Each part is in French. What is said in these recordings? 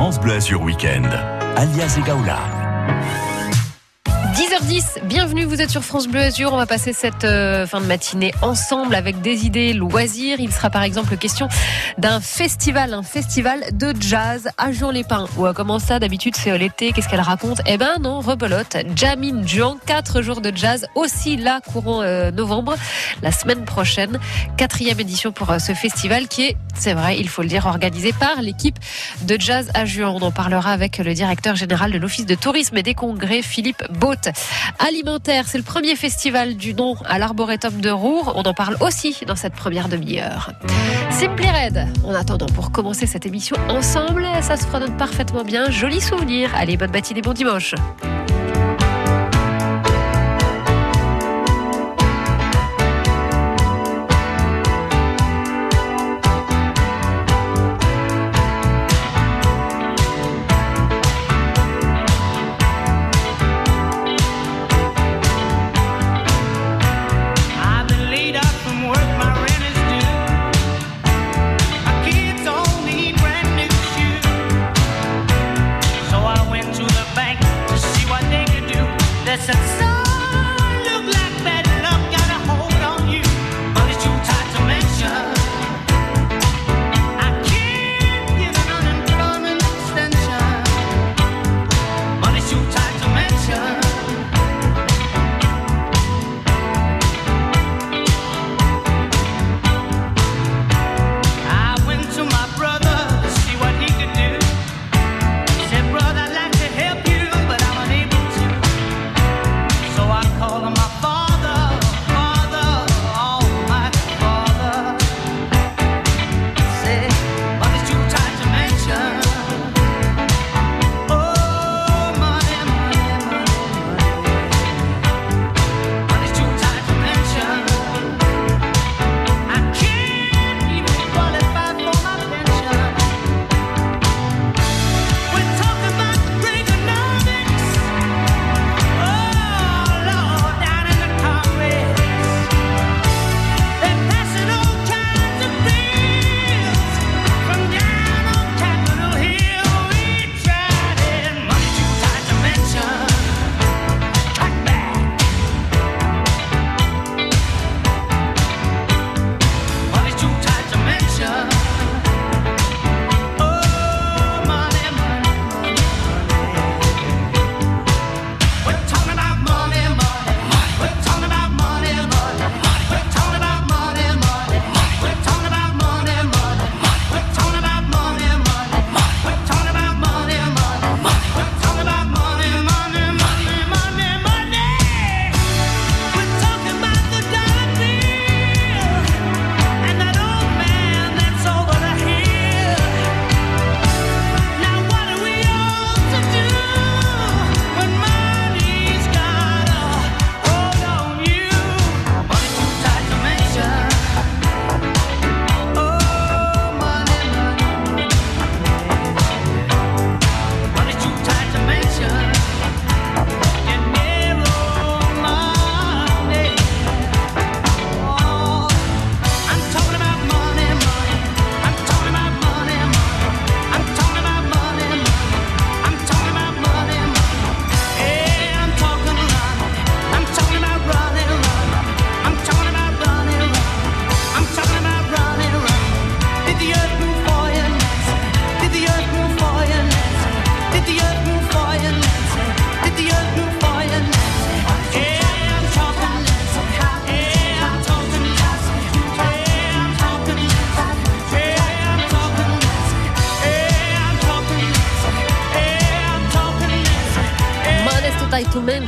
France Bleu Azur Weekend, alias Egaula. 10h10, bienvenue, vous êtes sur France Bleu Azur. On va passer cette euh, fin de matinée ensemble avec des idées loisirs. Il sera par exemple question d'un festival, un festival de jazz à Jean-les-Pins. Ou comment ça, d'habitude c'est l'été, qu'est-ce qu'elle raconte? Eh ben non, rebelote. Jamin Juan, 4 jours de jazz, aussi là, courant euh, novembre, la semaine prochaine. Quatrième édition pour euh, ce festival qui est, c'est vrai, il faut le dire, organisé par l'équipe de jazz à Juan. On en parlera avec le directeur général de l'Office de tourisme et des congrès, Philippe Alimentaire, c'est le premier festival du nom à l'Arboretum de Roure. On en parle aussi dans cette première demi-heure. Simply Red, en attendant pour commencer cette émission ensemble, ça se fredonne parfaitement bien. Joli souvenir. Allez, bonne matinée, bon dimanche.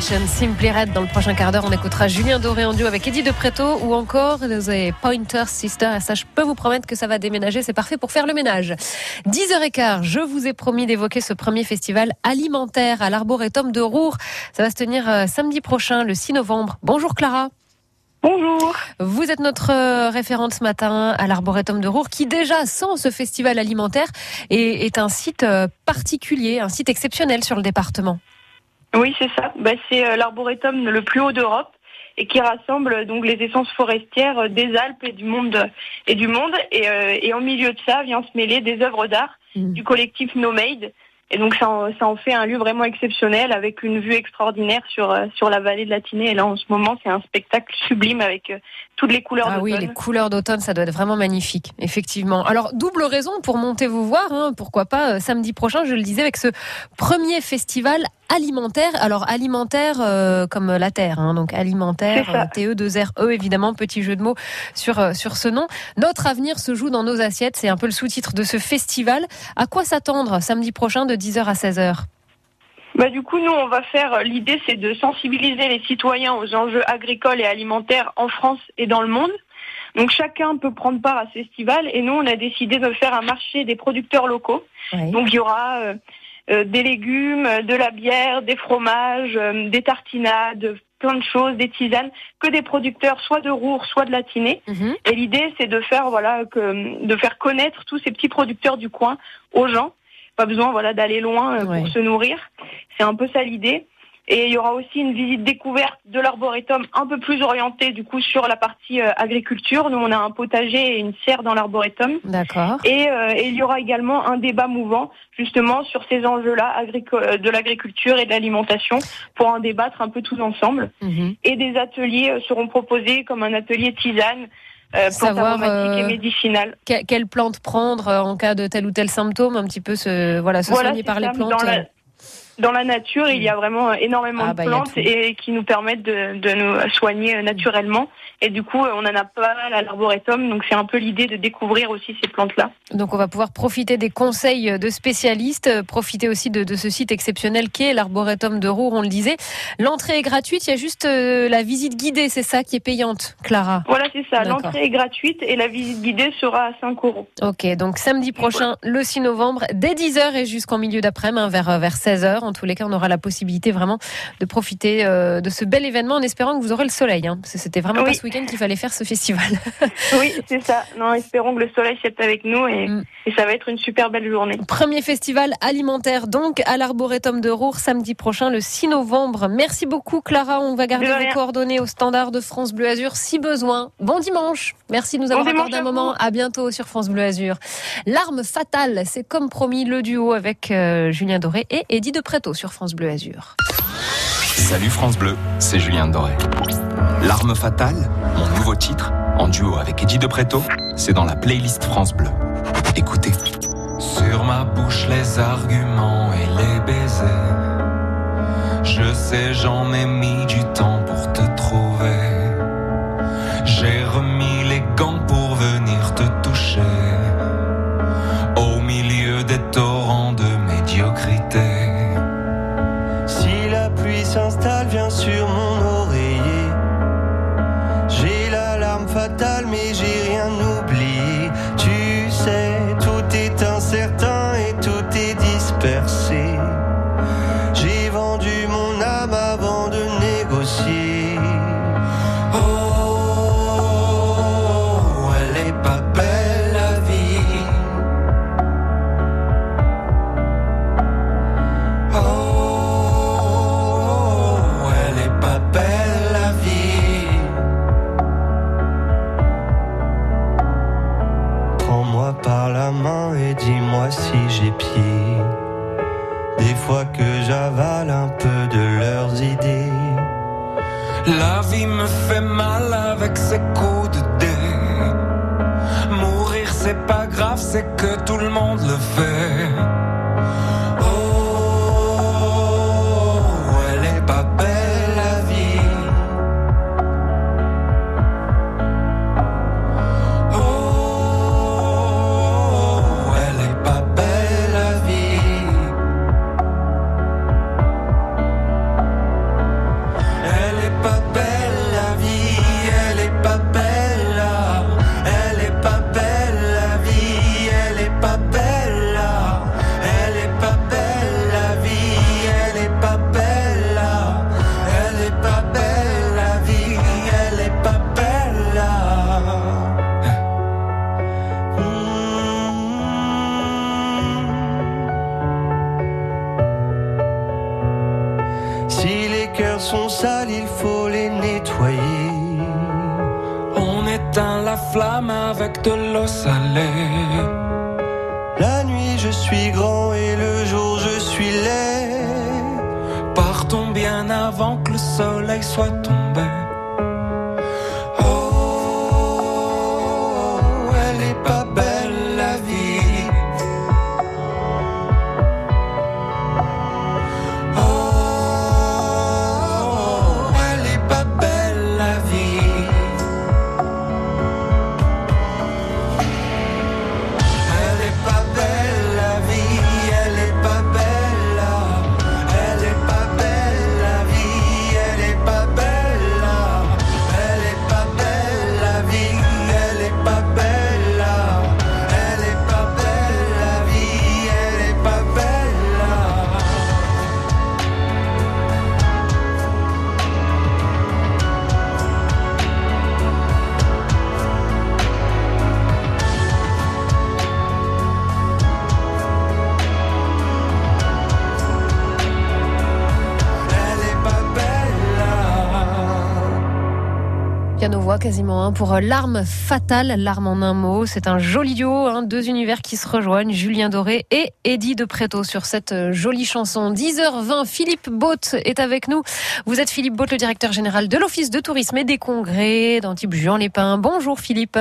Simply Red. Dans le prochain quart d'heure, on écoutera Julien Doré en duo avec Eddie De Preto ou encore les Pointer Sisters. Et ça, je peux vous promettre que ça va déménager. C'est parfait pour faire le ménage. 10h15, je vous ai promis d'évoquer ce premier festival alimentaire à l'Arboretum de Roure. Ça va se tenir euh, samedi prochain, le 6 novembre. Bonjour Clara. Bonjour. Vous êtes notre euh, référente ce matin à l'Arboretum de Roure, qui déjà, sans ce festival alimentaire, est, est un site euh, particulier, un site exceptionnel sur le département. Oui, c'est ça. Bah, c'est euh, l'arboretum le plus haut d'Europe et qui rassemble euh, donc les essences forestières euh, des Alpes et du monde et du monde. Et, euh, et en milieu de ça vient se mêler des œuvres d'art Mhm. du collectif No Made. Et donc ça en, ça en fait un lieu vraiment exceptionnel avec une vue extraordinaire sur sur la vallée de la Tinée. Et là en ce moment c'est un spectacle sublime avec euh, toutes les couleurs Ah oui, les couleurs d'automne, ça doit être vraiment magnifique, effectivement. Alors, double raison pour monter vous voir, hein, pourquoi pas, euh, samedi prochain, je le disais, avec ce premier festival alimentaire. Alors, alimentaire euh, comme la terre, hein, donc alimentaire, C'est ça. euh, TE2RE, évidemment, petit jeu de mots sur, euh, sur ce nom. Notre avenir se joue dans nos assiettes, c'est un peu le sous-titre de ce festival. À quoi s'attendre samedi prochain de 10h à 16h Bah du coup, nous, on va faire. L'idée, c'est de sensibiliser les citoyens aux enjeux agricoles et alimentaires en France et dans le monde. Donc chacun peut prendre part à ce festival et nous, on a décidé de faire un marché des producteurs locaux. Oui. Donc il y aura euh, des légumes, euh, de la bière, des fromages, euh, des tartinades, plein de choses, des tisanes, que des producteurs soit de Roure, soit de la Tinée. Mhm. Et l'idée, c'est de faire voilà que de faire connaître tous ces petits producteurs du coin aux gens. Pas besoin voilà d'aller loin euh, Ouais. pour se nourrir. C'est un peu ça l'idée. Et il y aura aussi une visite découverte de l'arboretum un peu plus orientée du coup sur la partie euh, agriculture. Nous, on a un potager et une serre dans l'arboretum. D'accord. Et, euh, et il y aura également un débat mouvant justement sur ces enjeux-là euh, de l'agriculture et de l'alimentation pour en débattre un peu tous ensemble. Mhm. Et des ateliers euh, seront proposés comme un atelier tisane, euh, Savoir, euh, et médicinale. Que- Quelle plante prendre euh, en cas de tel ou tel symptôme, un petit peu se, voilà, se Voilà, soigner par les plantes. Dans la, dans la nature, il y a vraiment euh, énormément Ah, de bah, plantes et qui nous permettent de, de nous soigner euh, naturellement. Et du coup, euh, on en a pas mal à l'arboretum, donc c'est un peu l'idée de découvrir aussi ces plantes-là. Donc on va pouvoir profiter des conseils de spécialistes, euh, profiter aussi de, de ce site exceptionnel qu'est l'arboretum de Roure, on le disait. L'entrée est gratuite, il y a juste euh, la visite guidée, c'est ça qui est payante, Clara? Voilà, c'est ça. L'entrée est gratuite et la visite guidée sera à 5 euros. Ok, donc samedi prochain, le 6 novembre, dès 10h et jusqu'en milieu d'après-midi, hein, vers, vers 16h. En tous les cas, on aura la possibilité vraiment de profiter euh, de ce bel événement en espérant que vous aurez le soleil. Hein, parce que c'était vraiment pas Oui. ce week-end qu'il fallait faire ce festival. Oui, c'est ça. Non, espérons que le soleil soit avec nous et, Mm. et ça va être une super belle journée. Premier festival alimentaire donc à l'Arboretum de Roure samedi prochain le 6 novembre. Merci beaucoup Clara, on va garder vos rien. coordonnées au standard de France Bleu Azur si besoin. Bon dimanche. Merci de nous avoir Bon accordé un moment. À bientôt sur France Bleu Azur. L'arme fatale, c'est comme promis le duo avec euh, Julien Doré et Eddie de sur France Bleu Azur. Salut France Bleu, c'est Julien Doré. L'arme fatale, mon nouveau titre, en duo avec Eddie de c'est dans la playlist France Bleu. Écoutez. Sur ma bouche les arguments et les baisers. Je sais, j'en ai mis du temps si j'ai pied. Des fois que j'avale un peu de leurs idées. La vie me fait mal avec ses coups de dé. Mourir c'est pas grave, c'est que tout le monde le fait. Flamme avec de l'eau salée. La nuit, je suis grand et le jour, je suis laid. Partons bien avant que le soleil soit tombé. Quasiment hein, pour euh, L'arme fatale, l'arme en un mot. C'est un joli duo, hein, deux univers qui se rejoignent, Julien Doré et Eddie de Préto sur cette euh, jolie chanson. 10h20, Philippe Baute est avec nous. Vous êtes Philippe Baute, le directeur général de l'Office de tourisme et des congrès d'Antibes Juan les Pins. Bonjour Philippe.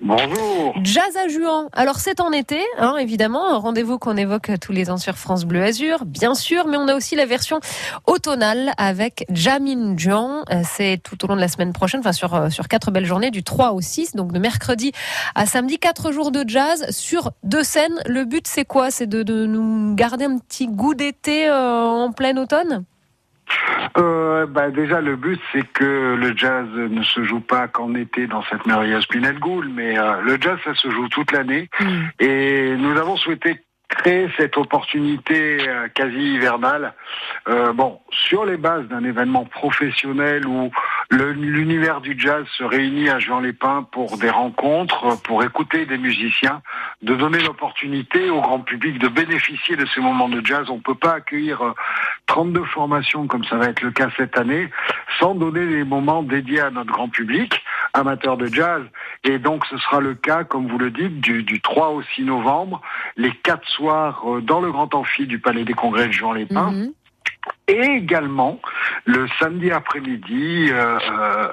Bonjour. Jazz à Juan. Alors c'est en été, hein, évidemment, un rendez-vous qu'on évoque tous les ans sur France Bleu Azur, bien sûr, mais on a aussi la version automnale avec Jamin Juan. Euh, C'est tout au long de la semaine prochaine, enfin sur euh, sur quatre belles journées du 3 au 6, donc de mercredi à samedi, quatre jours de jazz sur deux scènes. Le but c'est quoi? C'est de, de nous garder un petit goût d'été euh, en plein automne? Euh, bah, déjà, le but, c'est que le jazz ne se joue pas qu'en été dans cette merveilleuse Pinette Gould, mais euh, le jazz, ça se joue toute l'année. Et nous avons souhaité créer cette opportunité euh, quasi hivernale, euh, bon, sur les bases d'un événement professionnel où l'univers du jazz se réunit à Jean-les-Pins pour des rencontres, pour écouter des musiciens, de donner l'opportunité au grand public de bénéficier de ces moments de jazz. On ne peut pas accueillir euh, 32 formations comme ça va être le cas cette année sans donner des moments dédiés à notre grand public amateur de jazz. Et donc ce sera le cas, comme vous le dites, du, du 3 au 6 novembre, les quatre soirs euh, dans le grand amphi du Palais des Congrès de Jean-les-Pins. Mhm. Et également, le samedi après-midi, euh,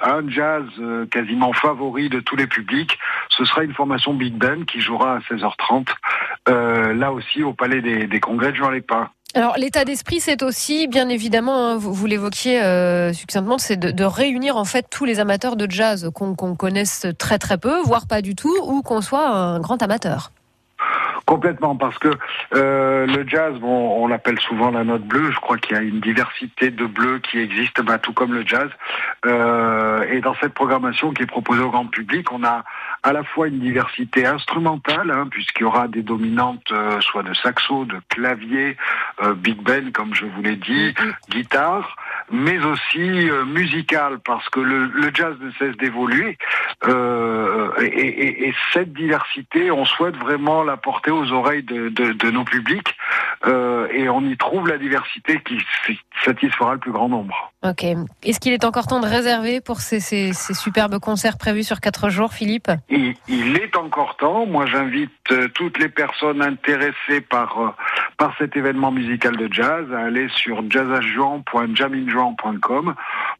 un jazz euh, quasiment favori de tous les publics. Ce sera une formation Big Band qui jouera à 16h30, euh, là aussi au Palais des, des Congrès de Jean-les-Pins. Alors l'état d'esprit, c'est aussi, bien évidemment, hein, vous, vous l'évoquiez euh, succinctement, c'est de, de réunir en fait tous les amateurs de jazz qu'on qu'on connaisse très très peu, voire pas du tout, ou qu'on soit un grand amateur. Complètement, parce que euh, le jazz, bon, on l'appelle souvent la note bleue. Je crois qu'il y a une diversité de bleus qui existe, bah, tout comme le jazz. Euh, et dans cette programmation qui est proposée au grand public, on a à la fois une diversité instrumentale, hein, puisqu'il y aura des dominantes, euh, soit de saxo, de clavier, euh, big band, comme je vous l'ai dit, guitare, mais aussi euh, musicale, parce que le, jazz ne cesse d'évoluer. Euh, et, et- et cette diversité, on souhaite vraiment la porter aux oreilles de, nos publics, euh, et on y trouve la diversité qui satisfera le plus grand nombre. Ok. Est-ce qu'il est encore temps de réserver pour ces, ces- ces superbes concerts prévus sur quatre jours, Philippe? Il, il est encore temps. Moi, j'invite euh, toutes les personnes intéressées par euh, par cet événement musical de jazz à aller sur jazzajuan.jaminjuan.com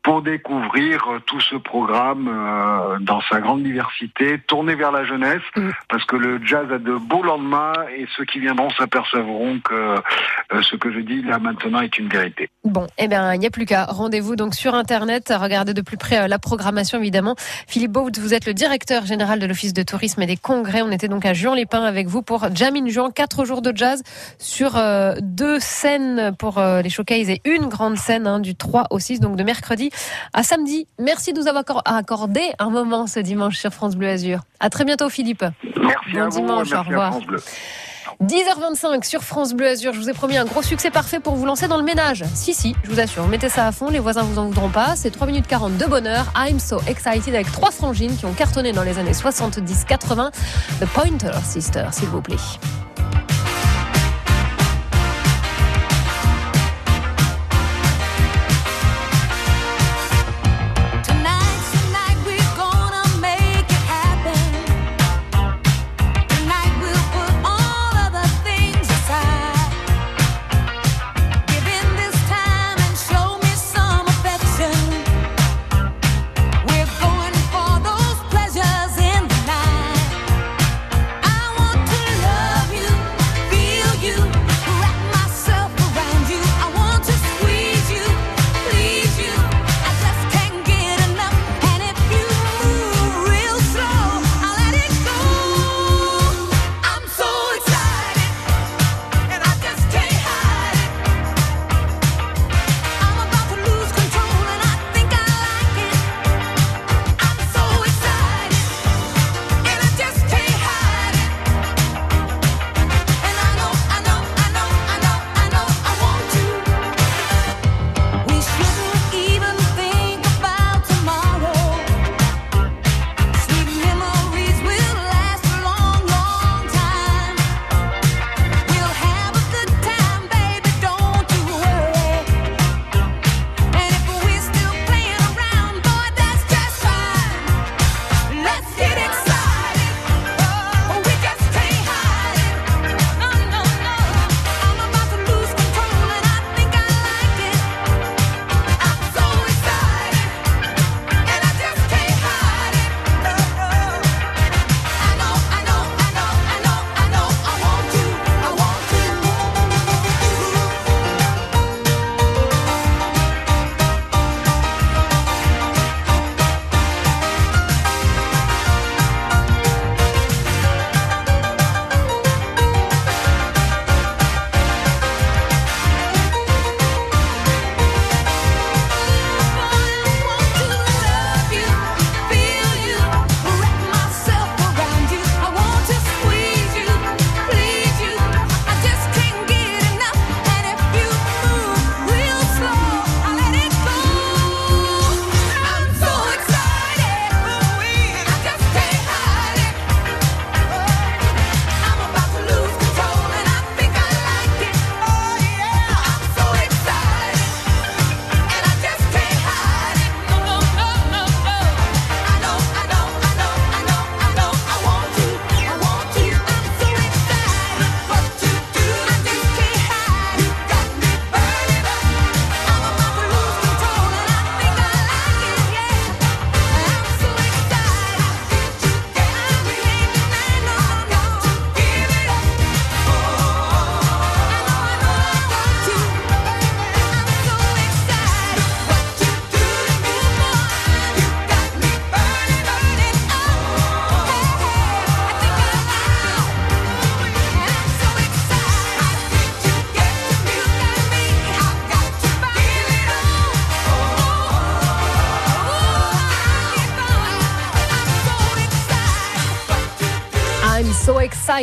pour découvrir euh, tout ce programme euh, dans sa grande diversité, tourné vers la jeunesse, Mm. parce que le jazz a de beaux lendemains et ceux qui viendront s'apercevront que euh, ce que je dis là maintenant est une vérité. Bon, eh bien, il n'y a plus qu'à. Rendez-vous donc sur Internet, regardez de plus près euh, la programmation, évidemment. Philippe Baud, vous êtes le directeur général de l'Office de tourisme et des congrès. On était donc à Juan-les-Pins avec vous pour Jamin Juan, quatre jours de jazz sur euh, deux scènes pour euh, les showcases et une grande scène hein, du 3 au 6, donc de mercredi à samedi. Merci de nous avoir accor- accordé un moment ce dimanche sur France Bleu Azur. À très bientôt, Philippe. Merci Bon à vous, dimanche, au revoir. à France Bleu. 10h25 sur France Bleu Azur. Je vous ai promis un gros succès parfait pour vous lancer dans le ménage. Si, si, je vous assure. Mettez ça à fond, les voisins vous en voudront pas. C'est 3 minutes 40 de bonheur. I'm so excited avec trois frangines qui ont cartonné dans les années 70-80. The Pointer Sister, s'il vous plaît.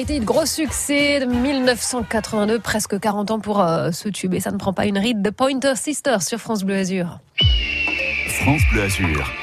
Excited, gros succès de 1982, presque 40 ans pour euh, ce tube et ça ne prend pas une ride de Pointer Sisters sur France Bleu Azur. France Bleu Azur.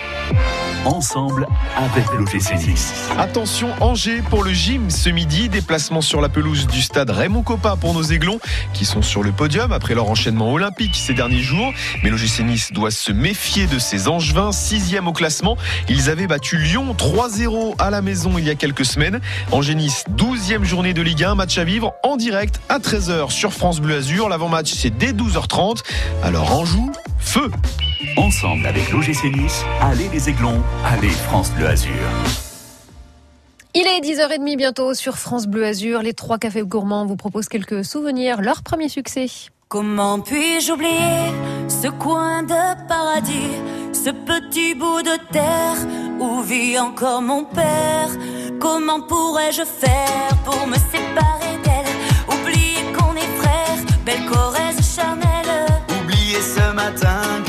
Ensemble avec l'OGC Nice. Attention, Angers pour le gym ce midi. Déplacement sur la pelouse du stade Raymond Coppa pour nos aiglons qui sont sur le podium après leur enchaînement olympique ces derniers jours. Mais l'OGC Nice doit se méfier de ces Angevins, sixième au classement. Ils avaient battu Lyon 3-0 à la maison il y a quelques semaines. Angers-Nice, 12e journée de Ligue 1, match à vivre en direct à 13h sur France Bleu Azur. L'avant-match c'est dès 12h30. Alors Anjou, feu Ensemble avec l'OGC Nice, allez les aiglons, allez France Bleu Azur. Il est 10h30 bientôt sur France Bleu Azur. Les trois cafés gourmands vous proposent quelques souvenirs, leur premier succès. Comment puis-je oublier ce coin de paradis, ce petit bout de terre où vit encore mon père? Comment pourrais-je faire pour me séparer d'elle? Oublier qu'on est frères, belle Corrèze charnelle. Oublier ce matin que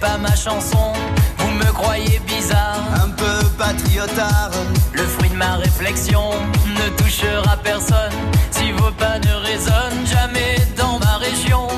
Pas ma chanson, vous me croyez bizarre. Un peu patriotard, Le fruit de ma réflexion ne touchera personne si vos pas ne résonnent jamais dans ma région.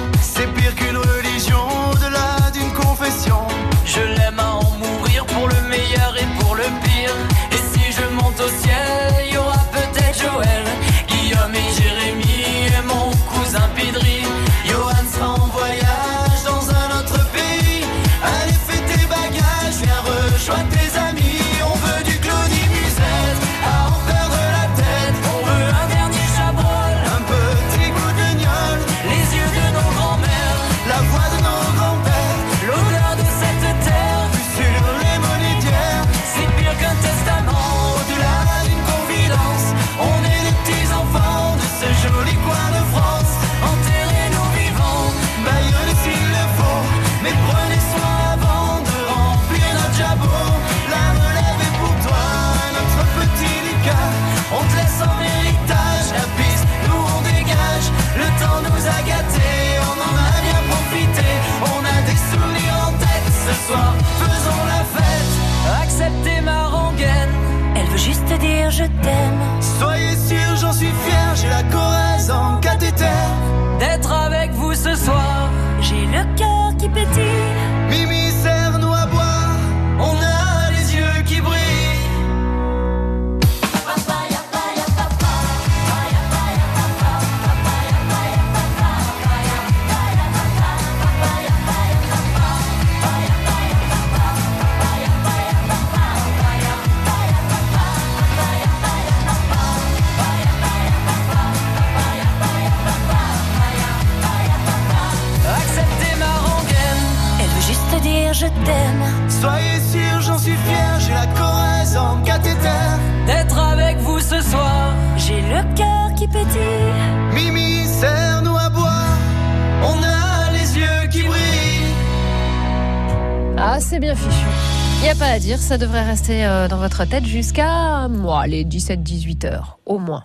Ça devrait rester euh, dans votre tête jusqu'à moi, les 17-18 heures, au moins.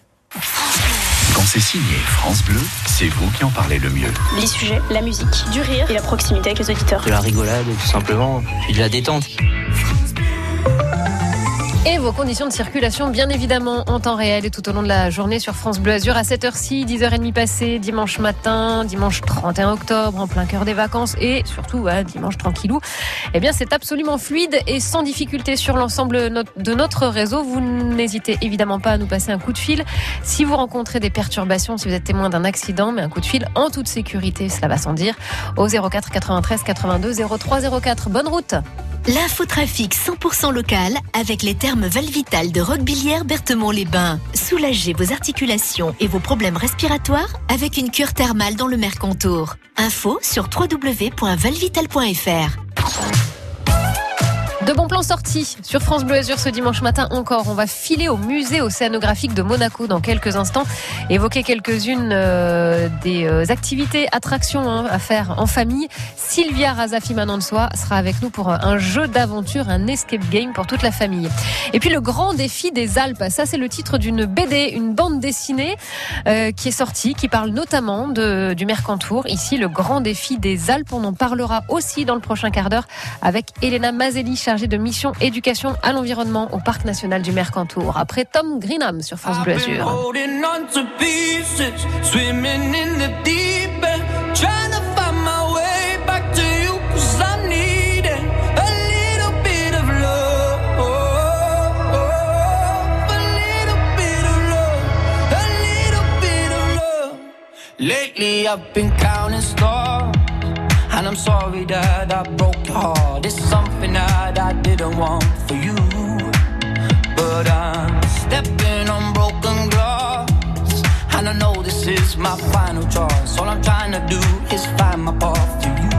Quand c'est signé France Bleu, c'est vous qui en parlez le mieux. Les sujets, la musique, du rire et la proximité avec les auditeurs. De la rigolade, tout simplement. Puis de la détente. Et vos conditions de circulation, bien évidemment, en temps réel et tout au long de la journée sur France Bleu Azur à 7h6, 10h30 passé, dimanche matin, dimanche 31 octobre, en plein cœur des vacances et surtout ouais, dimanche tranquillou. Eh bien, c'est absolument fluide et sans difficulté sur l'ensemble de notre réseau. Vous n'hésitez évidemment pas à nous passer un coup de fil si vous rencontrez des perturbations, si vous êtes témoin d'un accident, mais un coup de fil en toute sécurité, cela va sans dire, au 04 93 82 03 04. Bonne route L'infotrafic 100% local avec les thermes Valvital de Roquebillière Berthemont-les-Bains. Soulagez vos articulations et vos problèmes respiratoires avec une cure thermale dans le Mercantour. Info sur www.valvital.fr. De bons plans sortis sur France Bleu Azur ce dimanche matin encore. On va filer au musée océanographique de Monaco dans quelques instants. Évoquer quelques-unes euh, des euh, activités, attractions hein, à faire en famille. Sylvia Razafi Manansoa sera avec nous pour un jeu d'aventure, un escape game pour toute la famille. Et puis le grand défi des Alpes. Ça, c'est le titre d'une BD, une bande dessinée euh, qui est sortie, qui parle notamment du Mercantour. Ici, le grand défi des Alpes. On en parlera aussi dans le prochain quart d'heure avec Elena Mazelli, de mission éducation à l'environnement au Parc national du Mercantour. Après Tom Greenham sur France Bleu Azur. And I'm sorry that I broke your heart. It's something that I didn't want for you. But I'm stepping on broken glass. And I know this is my final choice. All I'm trying to do is find my path to you.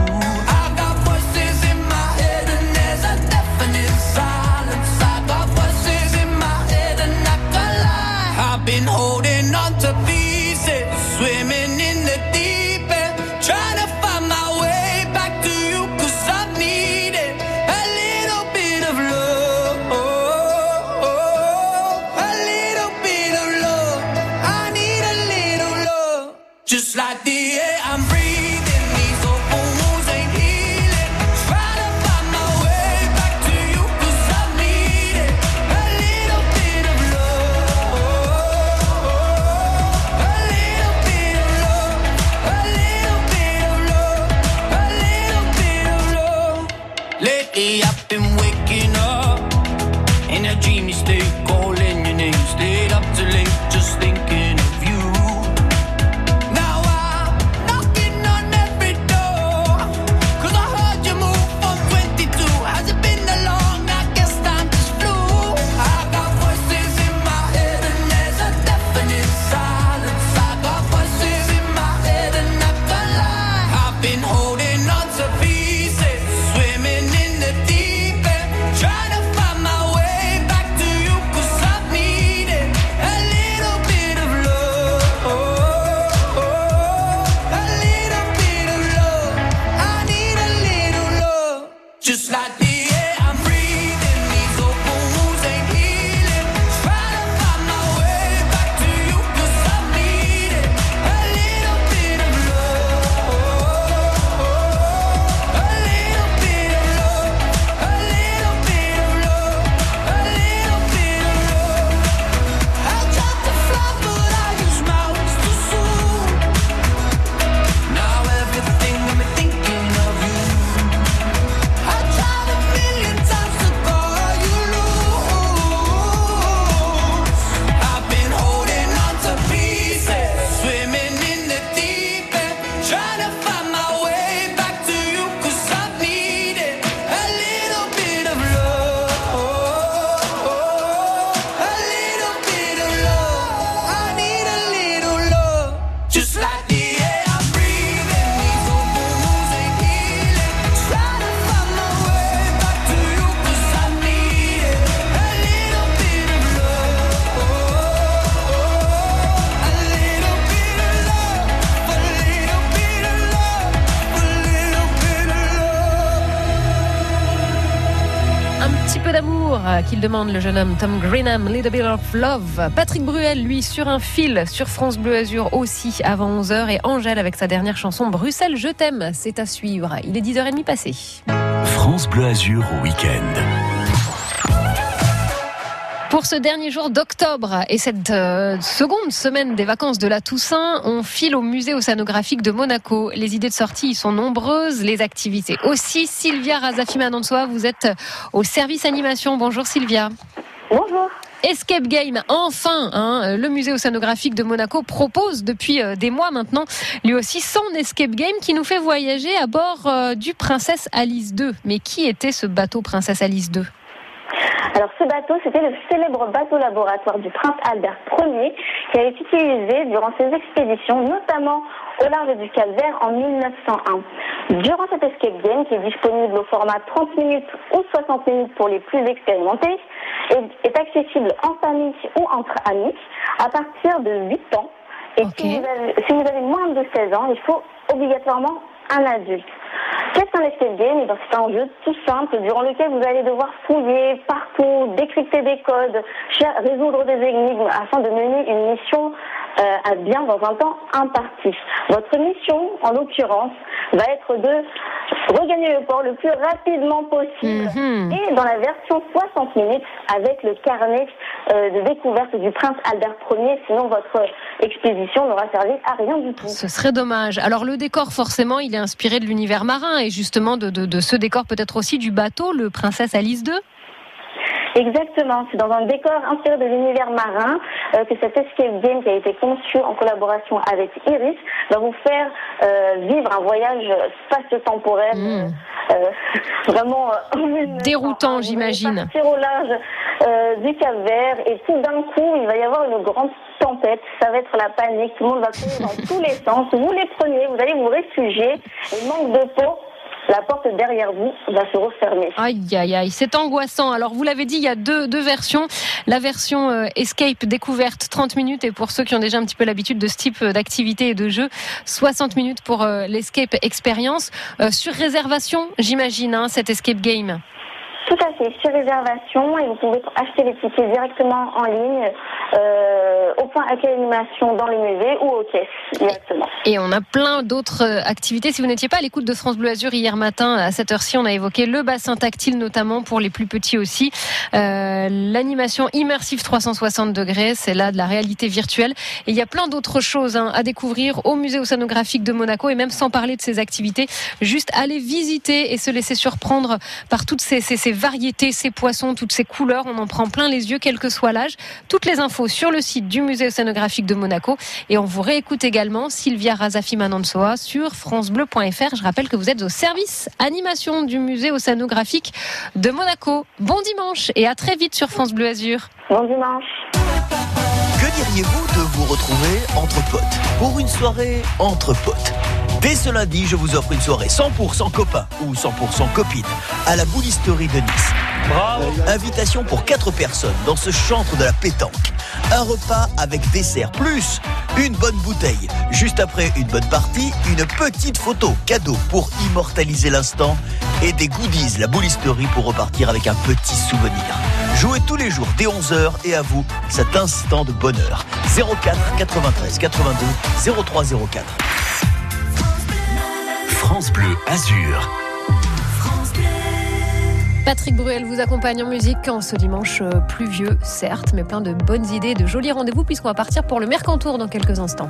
Petit peu d'amour euh, qu'il demande le jeune homme Tom Greenham, Little Bit of Love. Patrick Bruel, lui, sur un fil sur France Bleu Azur aussi avant 11h. Et Angèle avec sa dernière chanson Bruxelles, je t'aime. C'est à suivre. Il est 10h30 passé. France Bleu Azur au week-end. Pour ce dernier jour d'octobre et cette euh, seconde semaine des vacances de la Toussaint, on file au musée océanographique de Monaco. Les idées de sortie y sont nombreuses, les activités aussi. Sylvia Razafi-Manonsoa, vous êtes au service animation. Bonjour Sylvia. Bonjour. Escape Game, enfin, hein, le musée océanographique de Monaco propose depuis euh, des mois maintenant, lui aussi son Escape Game qui nous fait voyager à bord euh, du Princesse Alice 2. Mais qui était ce bateau Princesse Alice 2 Alors ce bateau, c'était le célèbre bateau laboratoire du prince Albert Ier qui a été utilisé durant ses expéditions, notamment au large du Cap Vert en 1901. Durant cet escape game, qui est disponible au format 30 minutes ou 60 minutes pour les plus expérimentés, est, est accessible en famille ou entre amis à partir de 8 ans. Et si, vous avez, si vous avez moins de 16 ans, il faut obligatoirement un adulte. Qu'est-ce qu'un escape game C'est un jeu tout simple durant lequel vous allez devoir fouiller partout, décrypter des codes, résoudre des énigmes afin de mener une mission euh, à bien dans un temps imparti. Votre mission, en l'occurrence, va être de regagner le port le plus rapidement possible et dans la version 60 minutes avec le carnet euh, de découverte du prince Albert Ier. Sinon, votre expédition n'aura servi à rien du tout. Ce serait dommage. Alors le décor, forcément, il est inspiré de l'univers marin et justement de, ce décor peut-être aussi du bateau, le Princesse Alice 2. Exactement, c'est dans un décor inspiré de l'univers marin euh, que cet escape game qui a été conçu en collaboration avec Iris va vous faire euh, vivre un voyage spatio-temporel euh, euh, vraiment euh, Déroutant, j'imagine. partir au large euh, du Cap Vert. Et tout d'un coup il va y avoir une grande tempête, ça va être la panique, tout le monde va courir dans tous les sens, vous les prenez, vous allez vous réfugier, et manque de peau, la porte derrière vous va se refermer. Aïe, aïe, aïe, c'est angoissant. Alors, vous l'avez dit, il y a deux, deux versions. La version euh, Escape découverte, 30 minutes, et pour ceux qui ont déjà un petit peu l'habitude de ce type euh, d'activité et de jeu, 60 minutes pour euh, l'Escape Experience. Sur réservation, j'imagine, hein, cet Escape Game. Tout à fait, sur réservation et vous pouvez acheter les tickets directement en ligne euh, au point accueil animation dans les musées ou aux caisses directement. Et on a plein d'autres euh, activités. Si vous n'étiez pas à l'écoute de France Bleu Azur hier matin, à cette heure-ci, on a évoqué le bassin tactile, notamment pour les plus petits aussi. Euh, L'animation immersive 360 degrés, c'est là de la réalité virtuelle. Et il y a plein d'autres choses hein, à découvrir au musée océanographique de Monaco. Et même sans parler de ces activités, juste aller visiter et se laisser surprendre par toutes ces, ces, ces variétés, ces poissons, toutes ces couleurs. On en prend plein les yeux, quel que soit l'âge. Toutes les infos sur le site du musée océanographique de Monaco. Et on vous réécoute également Sylvia Razafi Manansoa sur francebleu.fr. Je rappelle que vous êtes au service animation du musée océanographique de Monaco. Bon dimanche et à très vite sur France Bleu Azur. Bon dimanche. Que diriez-vous de vous retrouver entre potes? Pour une soirée entre potes? Dès ce lundi, je vous offre une soirée 100% copain ou 100% copine à la boulisterie de Nice. Bravo Invitation pour 4 personnes dans ce chantre de la pétanque. Un repas avec dessert plus une bonne bouteille. Juste après une bonne partie, une petite photo cadeau pour immortaliser l'instant et des goodies, la boulisterie pour repartir avec un petit souvenir. Jouez tous les jours dès 11h et à vous cet instant de bonheur. 04 93 82 0304. France Bleu Azur. Patrick Bruel vous accompagne en musique en ce dimanche euh, pluvieux, certes, mais plein de bonnes idées, de jolis rendez-vous puisqu'on va partir pour le Mercantour dans quelques instants.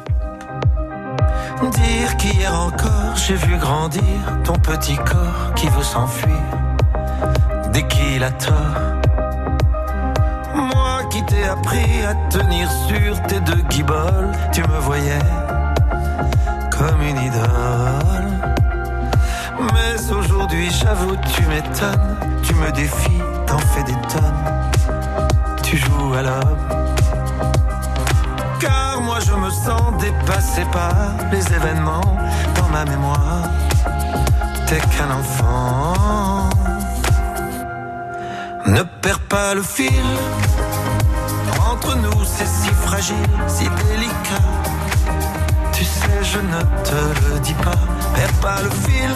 Dire qu'hier encore j'ai vu grandir ton petit corps qui veut s'enfuir dès qu'il a tort. Moi qui t'ai appris à tenir sur tes deux guiboles, tu me voyais comme une idole. Aujourd'hui j'avoue tu m'étonnes, tu me défies, t'en fais des tonnes, tu joues à l'homme. Car moi je me sens dépassé par les événements dans ma mémoire. T'es qu'un enfant. Ne perds pas le fil. Entre nous c'est si fragile, si délicat. Tu sais, je ne te le dis pas. Perds pas le fil.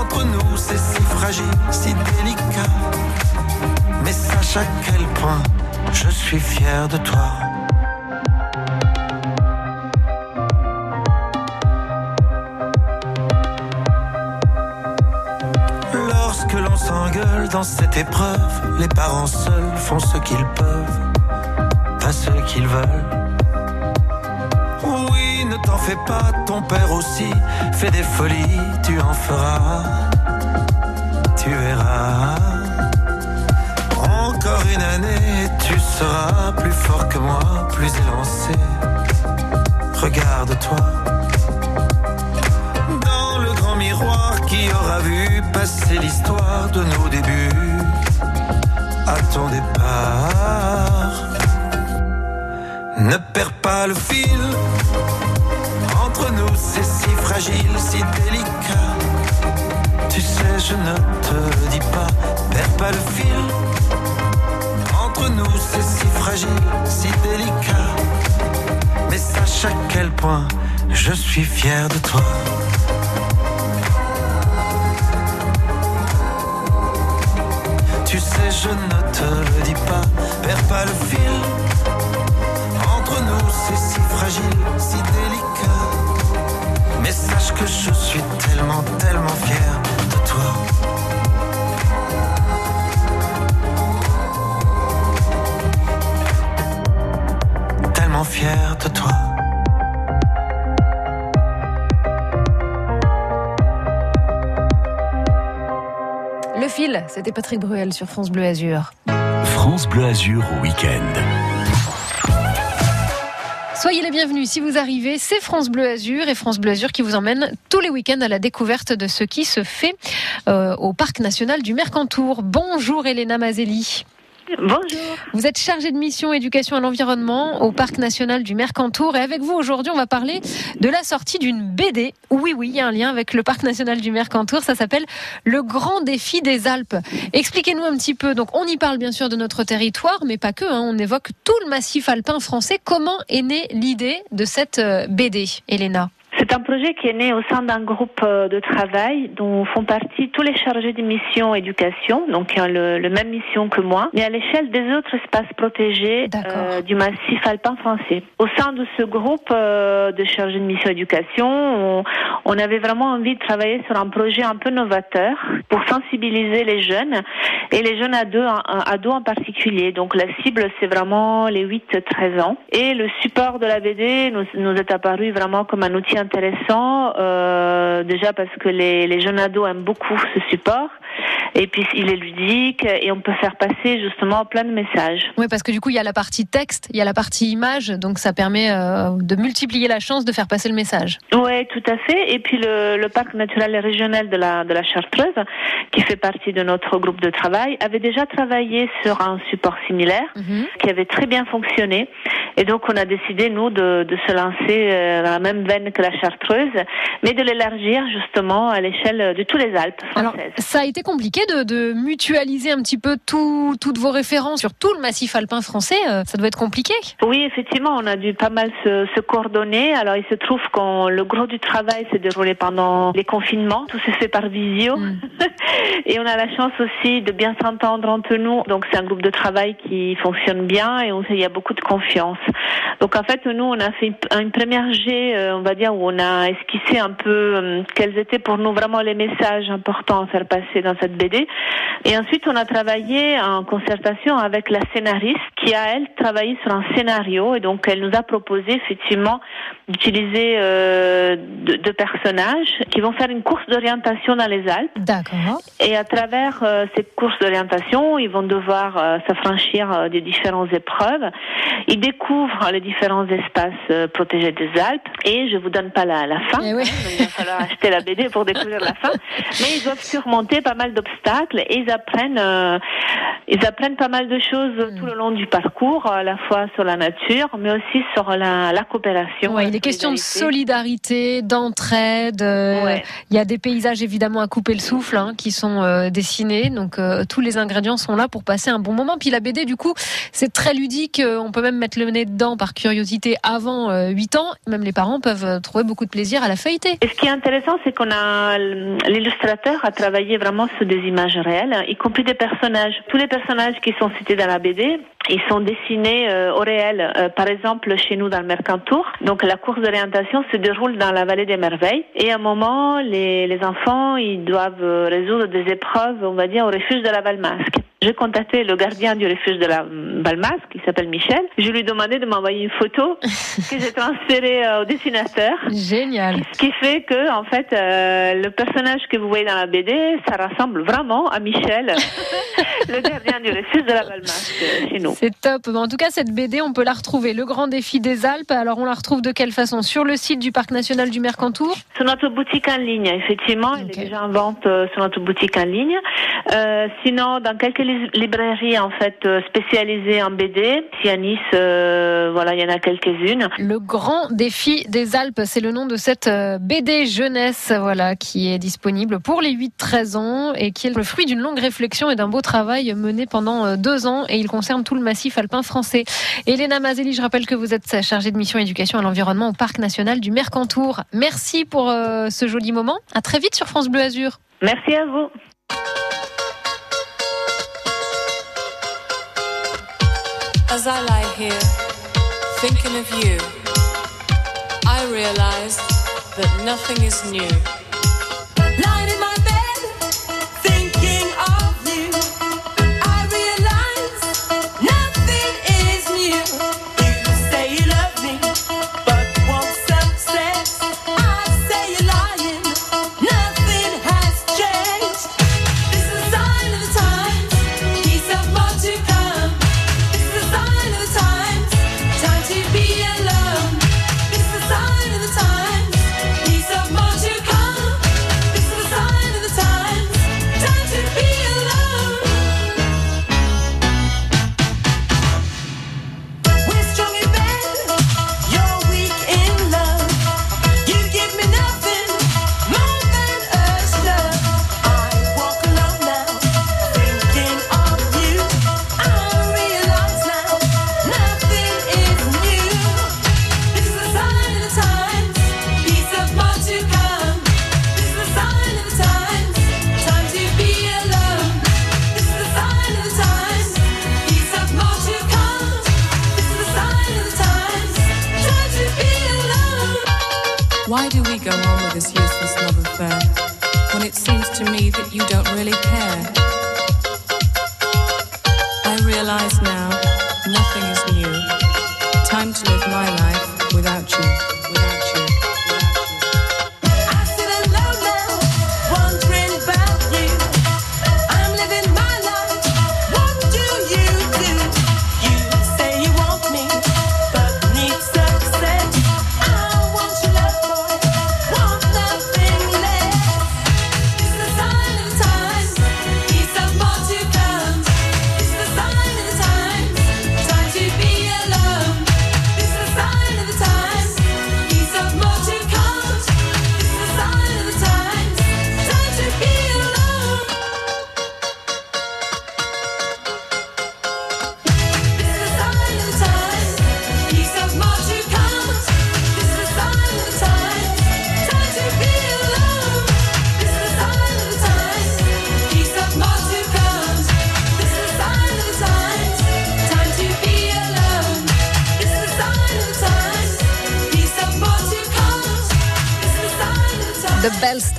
Entre nous c'est si fragile, si délicat. Mais sache à quel point je suis fier de toi. Lorsque l'on s'engueule dans cette épreuve, les parents seuls font ce qu'ils peuvent, pas ce qu'ils veulent. T'en fais pas, ton père aussi fait des folies, tu en feras, tu verras. Encore une année, tu seras plus fort que moi, plus élancé. Regarde-toi dans le grand miroir qui aura vu passer l'histoire de nos débuts. ton départ. Ne perds pas le fil. Si fragile, si délicat. Tu sais, je ne te dis pas. Perds pas le fil. Entre nous, c'est si fragile, si délicat. Mais sache à quel point je suis fier de toi. Tu sais, je ne te le dis pas, perds pas le fil. Entre nous, c'est si fragile, si délicat. Mais sache que je suis tellement, tellement fier de toi. Tellement fier de toi. Le fil, c'était Patrick Bruel sur France Bleu Azur. France Bleu Azur au week-end. Soyez les bienvenus si vous arrivez, c'est France Bleu Azur et France Bleu Azur qui vous emmène tous les week-ends à la découverte de ce qui se fait euh, au Parc National du Mercantour. Bonjour Elena Mazelli. Bonjour. Vous êtes chargée de mission éducation à l'environnement au Parc National du Mercantour et avec vous aujourd'hui on va parler de la sortie d'une BD. Oui oui, il y a un lien avec le Parc National du Mercantour, ça s'appelle Le Grand Défi des Alpes. Expliquez-nous un petit peu, donc on y parle bien sûr de notre territoire mais pas que, hein. on évoque tout le massif alpin français. Comment est née l'idée de cette euh, BD, Elena? C'est un projet qui est né au sein d'un groupe euh, de travail dont font partie tous les chargés de mission éducation, donc qui ont le, le même mission que moi, mais à l'échelle des autres espaces protégés euh, du massif alpin français. Au sein de ce groupe euh, de chargés de mission éducation, on, on avait vraiment envie de travailler sur un projet un peu novateur pour sensibiliser les jeunes et les jeunes ados, ados en particulier. Donc la cible, c'est vraiment les 8-13 ans. Et le support de la BD nous, nous est apparu vraiment comme un outil intéressant, euh, déjà parce que les, les jeunes ados aiment beaucoup ce support. Et puis il est ludique et on peut faire passer justement plein de messages. Oui, parce que du coup il y a la partie texte, il y a la partie image, donc ça permet euh, de multiplier la chance de faire passer le message. Oui, tout à fait. Et puis le, le parc naturel et régional de la, de la Chartreuse, qui fait partie de notre groupe de travail, avait déjà travaillé sur un support similaire qui avait très bien fonctionné. Et donc on a décidé, nous, de, de se lancer euh, dans la même veine que la Chartreuse, mais de l'élargir justement à l'échelle de tous les Alpes Alors, françaises. ça a été compliqué de, de mutualiser un petit peu tout, toutes vos références sur tout le massif alpin français. euh, Ça doit être compliqué. Oui, effectivement, on a dû pas mal se, se coordonner. Alors, il se trouve que le gros du travail s'est déroulé pendant les confinements. Tout s'est fait par visio. et on a la chance aussi de bien s'entendre entre nous. Donc, c'est un groupe de travail qui fonctionne bien et on, il y a beaucoup de confiance. Donc, en fait, nous, on a fait une, une première G, euh, on va dire, où on a esquissé un peu euh, quels étaient pour nous vraiment les messages importants à faire passer dans cette BD. Et ensuite, on a travaillé en concertation avec la scénariste qui a, elle, travaillé sur un scénario. Et donc, elle nous a proposé effectivement d'utiliser euh, deux, personnages qui vont faire une course d'orientation dans les Alpes. D'accord. Et à travers euh, cette course d'orientation, ils vont devoir euh, s'affranchir euh, des différentes épreuves. Ils découvrent les différents espaces protégés des Alpes. Et je vous donne pas la, la fin. hein, donc il va falloir acheter la BD pour découvrir la fin. Mais ils doivent surmonter pas mal d'obstacles et ils apprennent, ils apprennent pas mal de choses tout le long du parcours, à la fois sur la nature, mais aussi sur la, la coopération. Ouais, la il est question de solidarité. d'entraide. euh, Ouais. Il y a des paysages évidemment à couper le souffle hein, qui sont euh, dessinés. Donc euh, tous les ingrédients sont là pour passer un bon moment. Puis la BD, du coup, c'est très ludique. On peut même mettre le nez dedans par curiosité avant euh, 8 ans. Même les parents peuvent trouver beaucoup de plaisir à la feuilleter. Et ce qui est intéressant, c'est qu'on a l'illustrateur a travaillé vraiment sur des images réelles, y compris des personnages. Tous les personnages qui sont cités dans la BD, ils sont dessinés euh, au réel. Euh, par exemple, chez nous dans le Mercantour, donc la course d'orientation se déroule dans la vallée des merveilles. Et à un moment, les, les enfants, ils doivent euh, résoudre des épreuves, on va dire, au refuge de la Valmasque. J'ai contacté le gardien du refuge de la Valmasque, qui s'appelle Michel. Je lui ai demandé de m'envoyer une photo que j'ai transférée euh, au dessinateur. Génial. Ce qui fait que, en fait, euh, le personnage que vous voyez dans la BD, ça ressemble vraiment à Michel, le gardien du refuge de la Balmasque euh, chez nous. C'est top. En tout cas, cette BD, on peut la retrouver. Le grand défi des Alpes. Alors, on la retrouve de quelle façon? Sur le site du Parc national du Mercantour? Sur notre boutique en ligne, effectivement, elle est déjà en vente euh, sur notre boutique en ligne. Euh, sinon, dans quelques librairies en fait euh, spécialisées en BD, ici à Nice, euh, voilà, il y en a quelques-unes. Le grand défi des Alpes, c'est le nom de cette euh, BD jeunesse, voilà, qui est disponible pour les 8-13 ans et qui est le fruit d'une longue réflexion et d'un beau travail mené pendant deux ans et il concerne tout le massif alpin français. Elena Mazeli, je rappelle que vous êtes chargée de mission éducation à l'environnement au Parc national du Mercantour. Merci pour euh, ce joli moment. À très vite sur France Bleu Azur. Merci à vous. As I lie here, thinking of you, I realize that nothing is new. de.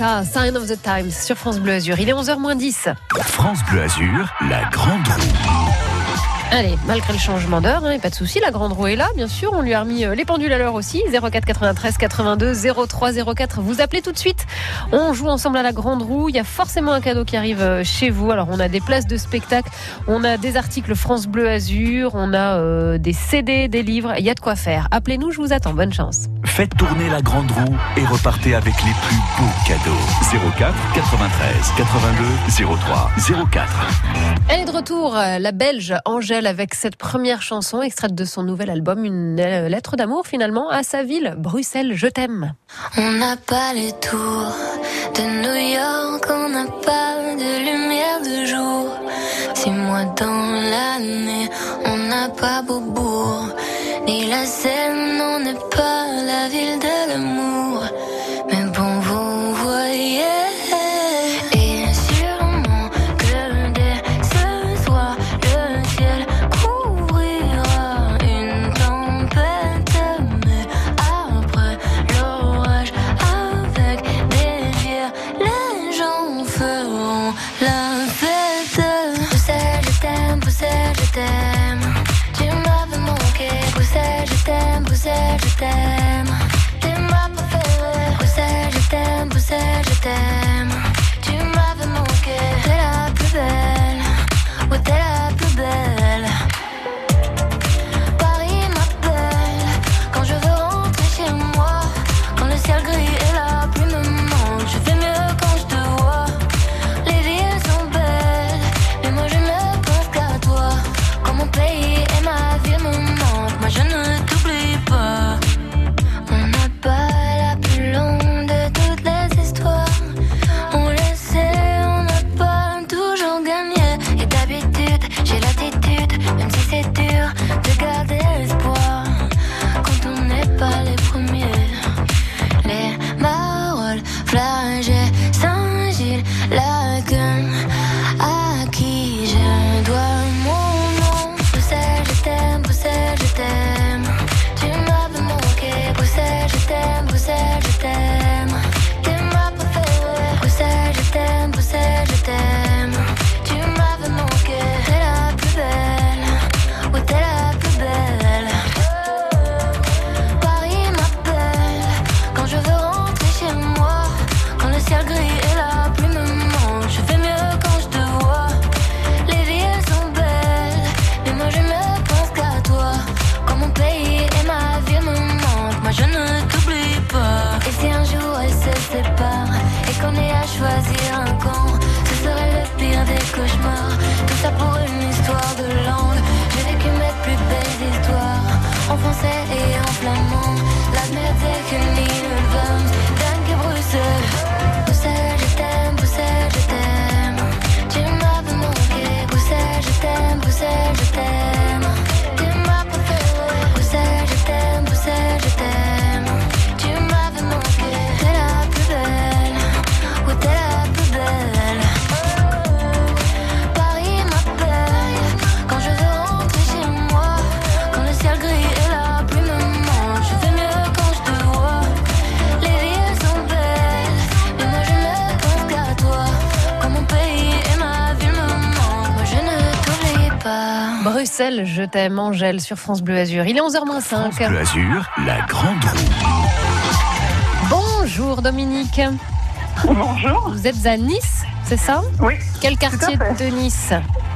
Sign of the Times sur France Bleu Azur. Il est 11h10. France Bleu Azur, la grande roue. Allez, malgré le changement d'heure, hein, pas de souci, la grande roue est là, bien sûr. On lui a remis euh, les pendules à l'heure aussi. 04 93 82 03 04. Vous appelez tout de suite. On joue ensemble à la grande roue. Il y a forcément un cadeau qui arrive euh, chez vous. Alors, on a des places de spectacle, on a des articles France Bleu Azur, on a euh, des CD, des livres. Il y a de quoi faire. Appelez-nous, je vous attends. Bonne chance. Faites tourner la grande roue et repartez avec les plus beaux cadeaux. 04 93 82 03 04. Elle est de retour, euh, la Belge Angèle, avec cette première chanson extraite de son nouvel album, une euh, lettre d'amour finalement à sa ville, Bruxelles, je t'aime. On n'a pas les tours de New York, on n'a pas de lumière de jour. Six mois dans l'année, on n'a pas Beaubourg, ni la Seine, on n'est pas la ville de l'amour. t'aime. T'es ma préférée. Bruxelles, je t'aime. Bruxelles, je t'aime. Bruxelles, je t'aime, Angèle, sur France Bleu Azur. Il est 11h05. Bleu Azur, la grande roue. Bonjour Dominique. Bonjour. Vous êtes à Nice, c'est ça? Oui. Quel tout à quartier fait. de Nice?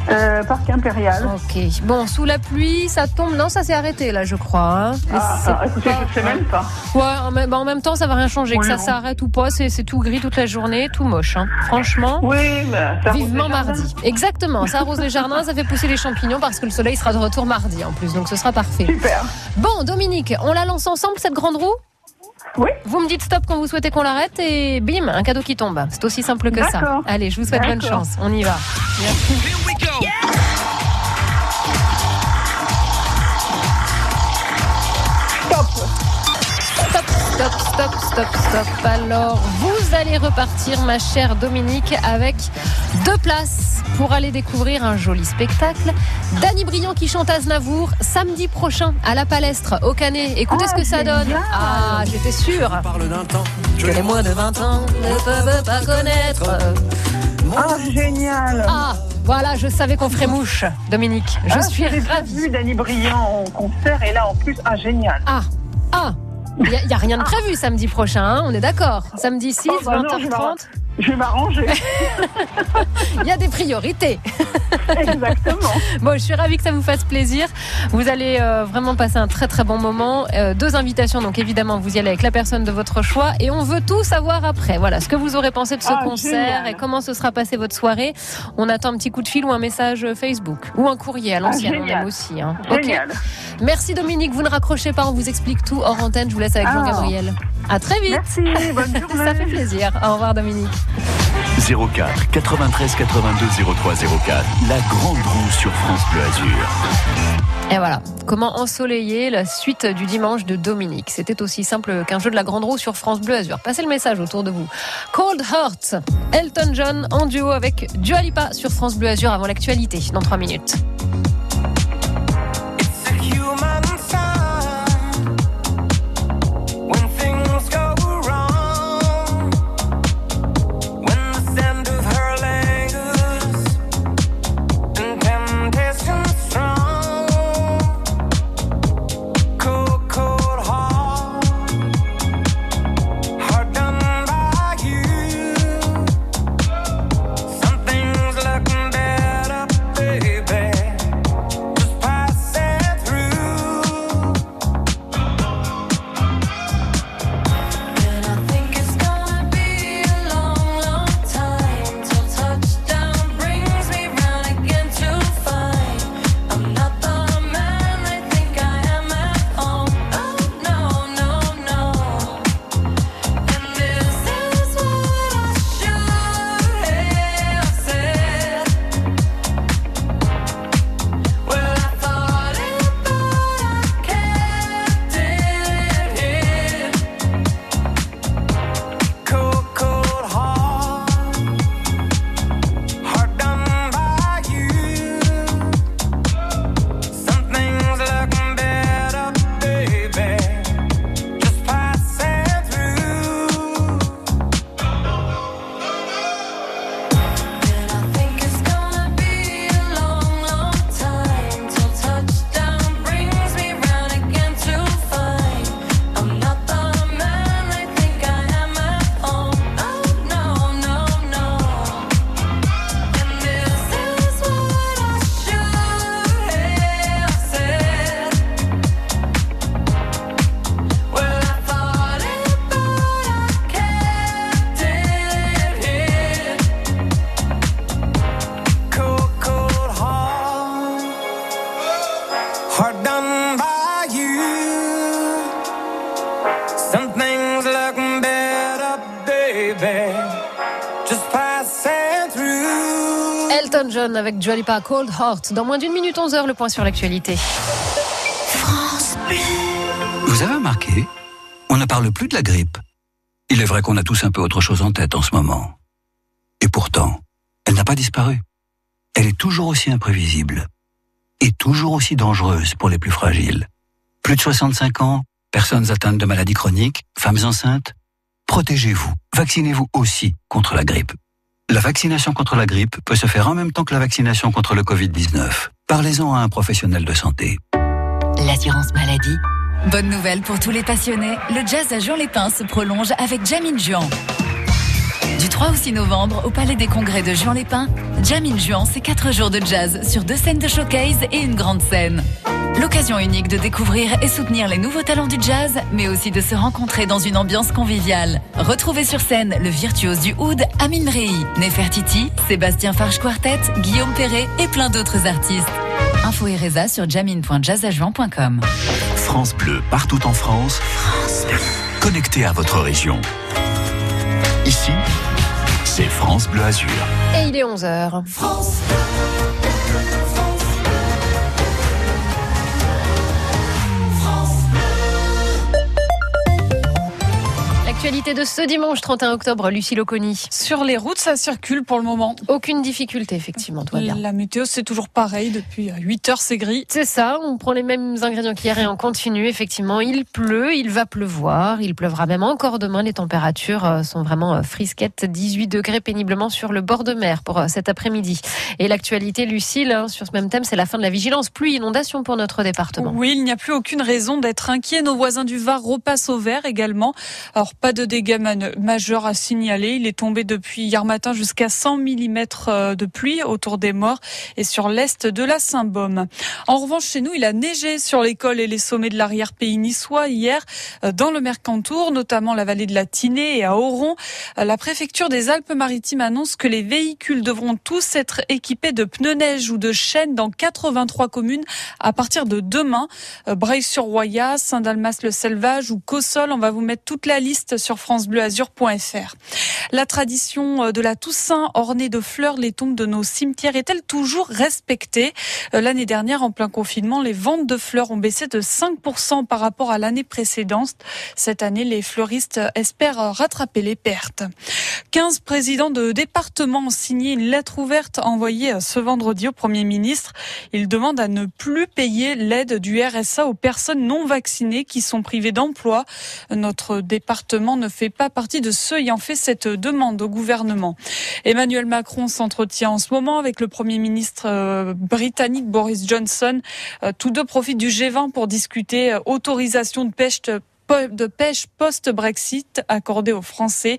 Euh, Parc Impérial. Ok. Bon, sous la pluie, ça tombe. Non, ça s'est arrêté là, je crois. hein. Ah, c'est ah, écoutez, je sais même pas. Ouais, en même, bah, en même temps, ça va rien changer. Oui, que ça s'arrête ou pas, c'est tout gris toute la journée, tout moche. hein. Franchement. Oui, bah, ça Vivement mardi. Exactement. Ça arrose les jardins, ça fait pousser les champignons parce que le soleil sera de retour mardi en plus. Donc ce sera parfait. Super. Bon, Dominique, on la lance ensemble cette grande roue? Oui. Vous me dites stop quand vous souhaitez qu'on l'arrête et bim, un cadeau qui tombe. C'est aussi simple que ça. D'accord. Allez, je vous souhaite bonne chance. On y va. Stop. Stop, stop, stop, stop, stop. Alors, vous allez repartir, ma chère Dominique, avec deux places pour aller découvrir un joli spectacle. Danny Briand qui chante Aznavour samedi prochain à la Palestre au Canet. Écoutez Ah, ce que ça donne. Ah, j'étais sûre parle d'un temps que les moins de 20 ans ne peuvent pas connaître. Ah, génial. Ah, voilà, je savais qu'on ferait mouche, Dominique. Je Ah, suis déjà ravie. vu Danny Briand en concert et là en plus, ah génial. Ah, ah. Il n'y a, rien de prévu samedi prochain, hein, on est d'accord. Samedi 6, Oh, bah non, je vais 20h30. Je vais m'arranger. Il y a des priorités. Exactement. Bon, je suis ravie que ça vous fasse plaisir. Vous allez euh, vraiment passer un très très bon moment. Euh, deux invitations, donc évidemment, vous y allez avec la personne de votre choix. Et on veut tout savoir après. Voilà, ce que vous aurez pensé de ce Ah, concert génial. et comment se sera passée votre soirée. On attend un petit coup de fil ou un message Facebook ou un courrier à l'ancienne, Ah, on génial. aime aussi. hein. Génial. Merci Dominique, vous ne raccrochez pas, on vous explique tout hors antenne. Je vous laisse avec Ah. Jean-Gabriel. À très vite. Merci, bonne journée. Ça fait plaisir. Au revoir Dominique. 04 93 82 03 04. La grande roue sur France Bleu Azur. Et voilà, comment ensoleiller la suite du dimanche de Dominique? C'était aussi simple qu'un jeu de la grande roue sur France Bleu Azur. Passez le message autour de vous. Cold Heart, Elton John en duo avec Dua Lipa sur France Bleu Azur avant l'actualité dans 3 minutes. Avec Dua Lipa, Cold Heart. Dans moins d'une minute 11 heures, le point sur l'actualité. Vous avez remarqué On ne parle plus de la grippe. Il est vrai qu'on a tous un peu autre chose en tête en ce moment. Et pourtant, elle n'a pas disparu. Elle est toujours aussi imprévisible. Et toujours aussi dangereuse pour les plus fragiles. Plus de 65 ans, personnes atteintes de maladies chroniques, femmes enceintes. Protégez-vous. Vaccinez-vous aussi contre la grippe. La vaccination contre la grippe peut se faire en même temps que la vaccination contre le Covid-19. Parlez-en à un professionnel de santé. L'assurance maladie. Bonne nouvelle pour tous les passionnés, le jazz à Juan-les-Pins se prolonge avec Jamin Juan. Du 3 au 6 novembre, au Palais des Congrès de Juan-les-Pins, Jamin Juan, c'est 4 jours de jazz sur deux scènes de showcase et une grande scène. L'occasion unique de découvrir et soutenir les nouveaux talents du jazz, mais aussi de se rencontrer dans une ambiance conviviale. Retrouvez sur scène le virtuose du oud Amin Rei, Nefertiti, Sébastien Farge Quartet, Guillaume Perret et plein d'autres artistes. Info et résa sur jamin.jazzajuan.com. France Bleu, partout en France. Connecté à votre région. Ici, c'est France Bleu Azur. Et il est 11h. L'actualité de ce dimanche 31 octobre, Lucie Loconi. Sur les routes, ça circule pour le moment. Aucune difficulté, effectivement, bien. La météo, c'est toujours pareil. Depuis 8 heures, c'est gris. C'est ça, on prend les mêmes ingrédients qu'hier et on continue. Effectivement, il pleut, il va pleuvoir, il pleuvra même encore demain. Les températures euh, sont vraiment euh, frisquettes, 18 degrés péniblement sur le bord de mer pour euh, cet après-midi. Et l'actualité, Lucille, sur ce même thème, c'est la fin de la vigilance pluie inondation pour notre département. Oui, il n'y a plus aucune raison d'être inquiet. Nos voisins du Var repassent au vert également. Alors, pas de dégâts majeurs à signaler. Il est tombé depuis hier matin jusqu'à 100 mm de pluie autour des morts et sur l'est de la Saint-Baume. En revanche, chez nous, il a neigé sur l'école et les sommets de l'arrière-pays niçois hier euh, dans le Mercantour, notamment la vallée de la Tinée et à Oron. Euh, La préfecture des Alpes-Maritimes annonce que les véhicules devront tous être équipés de pneus neige ou de chaînes dans 83 communes à partir de demain. Euh, Breil-sur-Roya, Saint-Dalmas-le-Selvage ou Cossol. On va vous mettre toute la liste sur francebleuazur.fr. La tradition euh, de la Toussaint ornée de fleurs les tombes de nos cimetières est-elle toujours respectée? Euh, L'année dernière, en plein confinement, les ventes de fleurs ont baissé de 5% par rapport à l'année précédente. Cette année, les fleuristes espèrent rattraper les pertes. 15 présidents de départements ont signé une lettre ouverte envoyée ce vendredi au Premier ministre. Ils demandent à ne plus payer l'aide du RSA aux personnes non vaccinées qui sont privées d'emploi. Notre département ne fait pas partie de ceux ayant fait cette demande au gouvernement. Emmanuel Macron s'entretient en ce moment avec le Premier ministre euh, britannique Boris Johnson. Euh, Tous deux profitent du G20 pour discuter euh, autorisation de pêche de pêche post-Brexit accordée aux Français.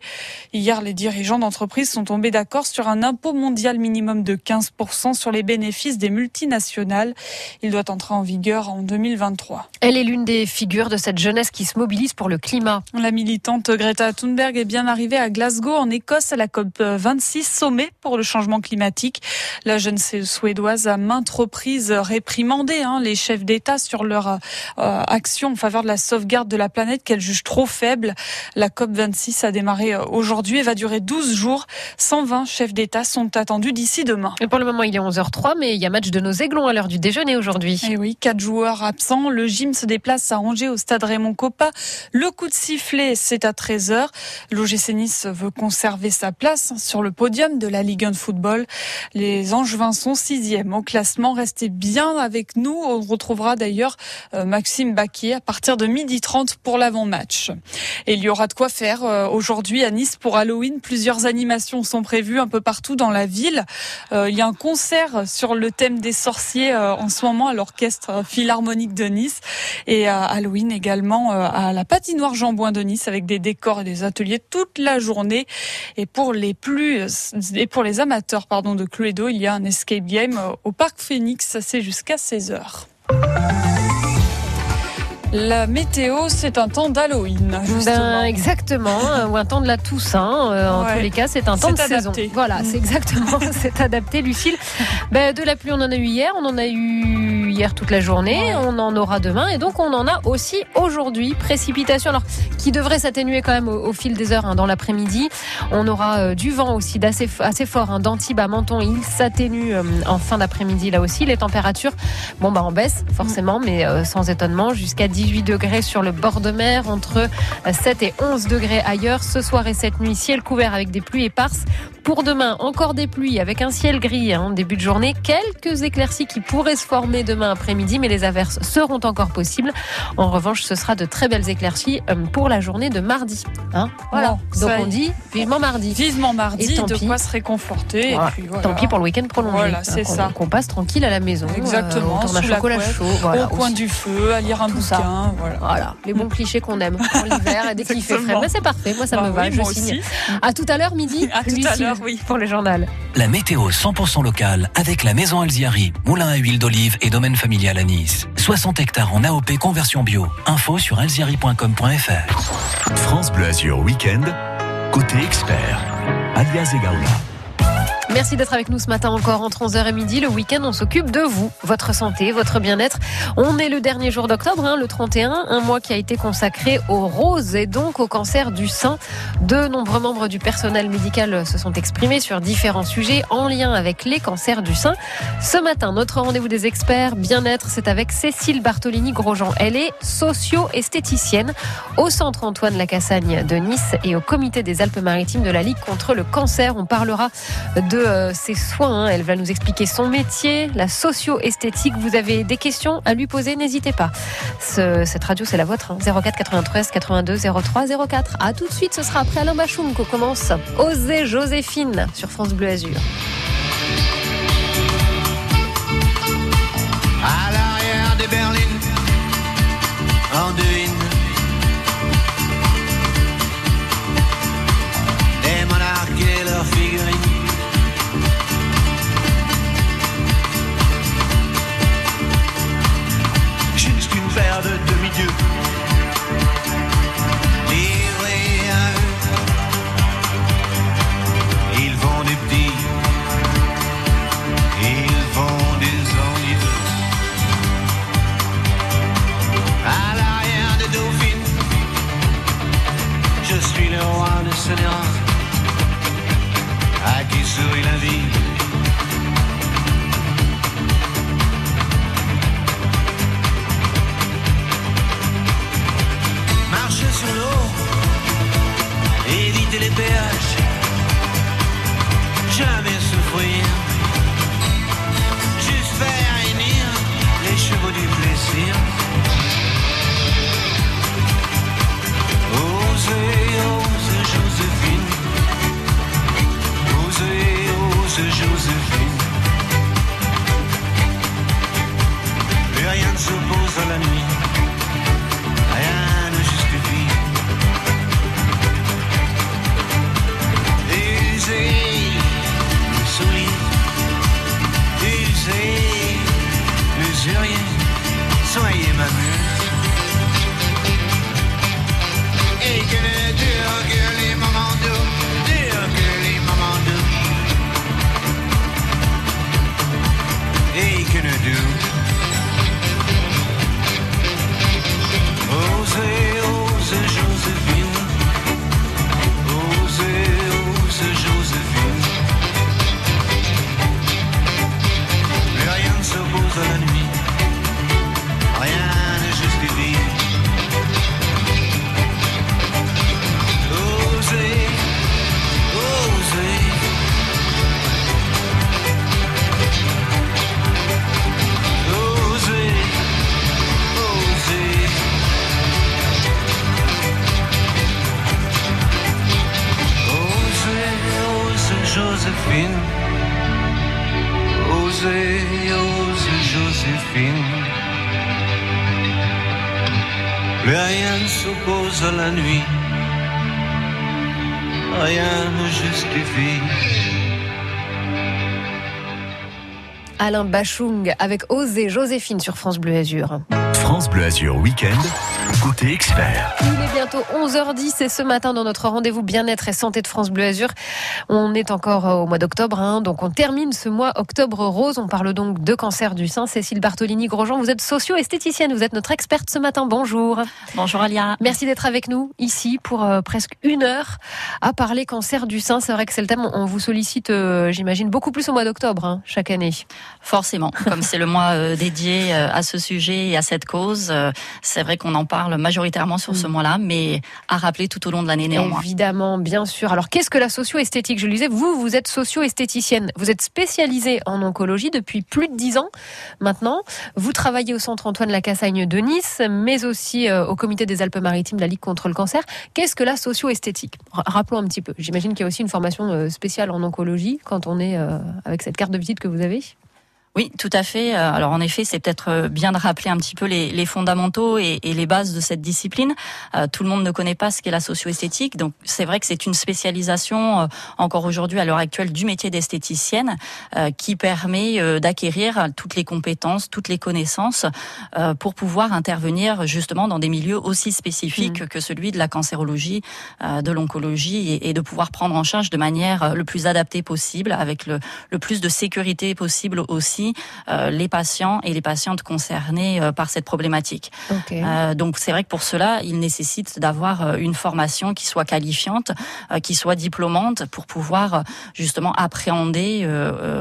Hier, les dirigeants d'entreprises sont tombés d'accord sur un impôt mondial minimum de 15% sur les bénéfices des multinationales. Il doit entrer en vigueur en 2023. Elle est l'une des figures de cette jeunesse qui se mobilise pour le climat. La militante Greta Thunberg est bien arrivée à Glasgow, en Écosse, à la COP 26, sommet pour le changement climatique. La jeune Suédoise a maintes reprises réprimandé hein, les chefs d'État sur leur euh, action en faveur de la sauvegarde de la planète qu'elle juge trop faible. La COP 26 a démarré euh, aujourd'hui et va durer 12 jours. 120 chefs d'État sont attendus d'ici demain. Et pour le moment, il est 11h03, mais il y a match de nos aiglons à l'heure du déjeuner aujourd'hui. Et oui, quatre joueurs absents. Le gym se déplace à Angers au stade Raymond Coppa. Le coup de sifflet, c'est à 13h. L'OGC Nice veut conserver sa place sur le podium de la Ligue 1 de football. Les Angevins sont sixième au classement. Restez bien avec nous. On retrouvera d'ailleurs euh, Maxime Baquier à partir de 12h30 pour l'avant-match. Et il y aura de quoi faire euh, aujourd'hui à Nice pour Halloween. Plusieurs animations sont prévues un peu partout dans la ville. Euh, il y a un concert sur le thème des sorciers euh, en ce moment à l'orchestre philharmonique de Nice et à Halloween également à la patinoire Jean Bouin de Nice avec des décors et des ateliers toute la journée. Et pour les plus et pour les amateurs pardon de Cluedo, il y a un escape game au parc Phoenix. Ça c'est jusqu'à 16 heures. La météo, c'est un temps d'Halloween. Ben, exactement, euh, ou un temps de la Toussaint. euh, en Ouais. tous les cas, c'est un temps de C'est saison. adapté. Voilà, Mm. c'est exactement, c'est adapté, Lucille. Ben, de la pluie, on en a eu hier, on en a eu hier toute la journée, on en aura demain, et donc on en a aussi aujourd'hui. Précipitation, alors qui devrait s'atténuer quand même au, au fil des heures hein, dans l'après-midi. On aura euh, du vent aussi d'assez assez fort, hein, d'Antibes à Menton. Il s'atténue euh, en fin d'après-midi là aussi. Les températures, bon bah en baisse forcément, mais euh, sans étonnement, jusqu'à 18 degrés sur le bord de mer, entre euh, 7 et 11 degrés ailleurs. Ce soir et cette nuit, ciel couvert avec des pluies éparses Pour demain, encore des pluies avec un ciel gris en début de journée. Quelques éclaircies qui pourraient se former demain après-midi, mais les averses seront encore possibles. En revanche, ce sera de très belles éclaircies euh, pour la journée de mardi. Hein voilà. Bon, Donc on dit vivement mardi. Vivement mardi, Et tant de pis. quoi se réconforter. et Voilà. puis voilà. Tant pis pour le week-end prolongé. Voilà, Hein, c'est ça. Qu'on passe tranquille à la maison. Exactement, euh, d'un sous la chocolat couette, chaud. Voilà, au coin aussi. du feu, à lire un Tout bouquin. Voilà. Voilà, les bons clichés qu'on aime pour l'hiver et dès qu'il fait frais. Exactement. Mais c'est parfait, moi ça Bah me va, je signe. aussi. À tout à l'heure midi. À tout à l'heure, oui. Pour le journal. La météo 100% locale avec la maison Alziari, moulin à huile d'olive et domaine familial à Nice. 60 hectares en AOP conversion bio. Info sur alziari.com.fr. France Bleu Azur Week-end, côté expert, alias Egaula. Merci d'être avec nous ce matin encore entre 11h et midi. Le week-end, on s'occupe de vous, votre santé, votre bien-être. On est le dernier jour d'octobre, hein, le 31, un mois qui a été consacré aux roses et donc au cancer du sein. De nombreux membres du personnel médical se sont exprimés sur différents sujets en lien avec les cancers du sein. Ce matin, notre rendez-vous des experts bien-être, c'est avec Cécile Bartolini-Grosjean. Elle est socio-esthéticienne au centre Antoine Lacassagne de Nice et au comité des Alpes-Maritimes de la Ligue contre le cancer. On parlera de euh, ses soins. hein. Elle va nous expliquer son métier, la socio-esthétique. Vous avez des questions à lui poser, n'hésitez pas. Ce- cette radio, c'est la vôtre. hein. 04 93 82 03 04. À tout de suite, ce sera après Alain Bachoum qu'on commence. Osez Joséphine sur France Bleu Azur. À l'arrière des berlines, monarques et leurs figurines. De demi-dieux. Livrés à eux. Ils vont des petits, ils vont des ennuyeux. À l'arrière des dauphines, je suis le roi de Sénéra, à qui sourit la vie. Éviter les péages, jamais souffrir, juste faire réunir les chevaux du plaisir. Osez, osez Joséphine, osez, osez Joséphine. Bachung avec Osez Joséphine sur France Bleu Azur. France Bleu Azur Week-end, côté expert. Il est bientôt 11h10 et ce matin dans notre rendez-vous bien-être et santé de France Bleu Azur, on est encore euh, au mois d'octobre, hein, donc on termine ce mois octobre rose. On parle donc de cancer du sein. Cécile Bartolini-Grosjean, vous êtes socio-esthéticienne, vous êtes notre experte ce matin. Bonjour. Bonjour Alia. Merci d'être avec nous ici pour euh, presque une heure à parler cancer du sein. C'est vrai que c'est le thème, on vous sollicite, euh, j'imagine, beaucoup plus au mois d'octobre hein, chaque année. Forcément, comme c'est le mois euh, dédié euh, à ce sujet et à cette cause. cause. Euh, C'est vrai qu'on en parle majoritairement sur ce mois-là, mais à rappeler tout au long de l'année néanmoins. Évidemment, bien sûr. Alors, qu'est-ce que la socio-esthétique? Je le disais, vous, vous êtes socio-esthéticienne. Vous êtes spécialisée en oncologie depuis plus de dix ans maintenant. Vous travaillez au centre Antoine Lacassagne de Nice, mais aussi euh, au comité des Alpes-Maritimes de la Ligue contre le cancer. Qu'est-ce que la socio-esthétique? Ra- Rappelons un petit peu. J'imagine qu'il y a aussi une formation euh, spéciale en oncologie quand on est euh, avec cette carte de visite que vous avez. Oui, tout à fait. Euh, Alors en effet, c'est peut-être euh, bien de rappeler un petit peu les, les fondamentaux et, et les bases de cette discipline. Euh, tout le monde ne connaît pas ce qu'est la socio-esthétique, donc c'est vrai que c'est une spécialisation euh, encore aujourd'hui à l'heure actuelle du métier d'esthéticienne euh, qui permet d'acquérir toutes les compétences, toutes les connaissances pour pouvoir intervenir justement dans des milieux aussi spécifiques que celui de la cancérologie, de l'oncologie et, et de pouvoir prendre en charge de manière le plus adaptée possible, avec le, le plus de sécurité possible aussi euh, les patients et les patientes concernées euh, par cette problématique. Euh, donc c'est vrai que pour cela, il nécessite d'avoir une formation qui soit qualifiante, qui soit diplômante pour pouvoir justement appréhender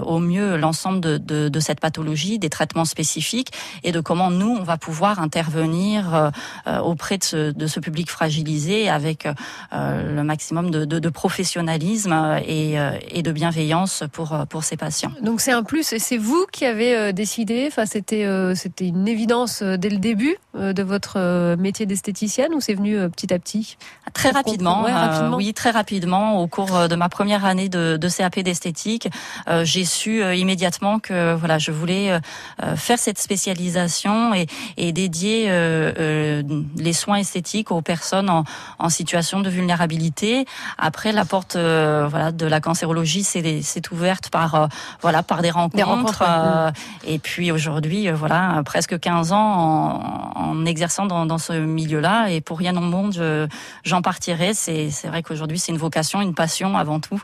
au mieux l'ensemble de, de, de cette pathologie, des traitements spécifiques et de comment nous on va pouvoir intervenir auprès de ce, de ce public fragilisé avec le maximum de, professionnalisme et, et de bienveillance pour pour ces patients. Donc c'est un plus et c'est vous qui avez euh, décidé, enfin c'était euh, c'était une évidence euh, dès le début de votre euh, métier d'esthéticienne ou c'est venu euh, petit à petit? Très Pour rapidement, ouais, euh, rapidement. oui, très rapidement. Au cours euh, de ma première année de, de CAP d'esthétique, euh, j'ai su euh, immédiatement que voilà, je voulais euh, euh, faire cette spécialisation et, et dédier euh, euh, les soins esthétiques aux personnes en, en situation de vulnérabilité. Après, la porte euh, voilà de la cancérologie s'est ouverte par euh, voilà par des rencontres. rencontres, ouais. euh, et puis aujourd'hui, euh, voilà, presque 15 ans en, en exerçant dans, ce milieu-là. Et pour rien au monde, je- j'en partirai. C'est vrai qu'aujourd'hui, c'est une vocation, une passion avant tout.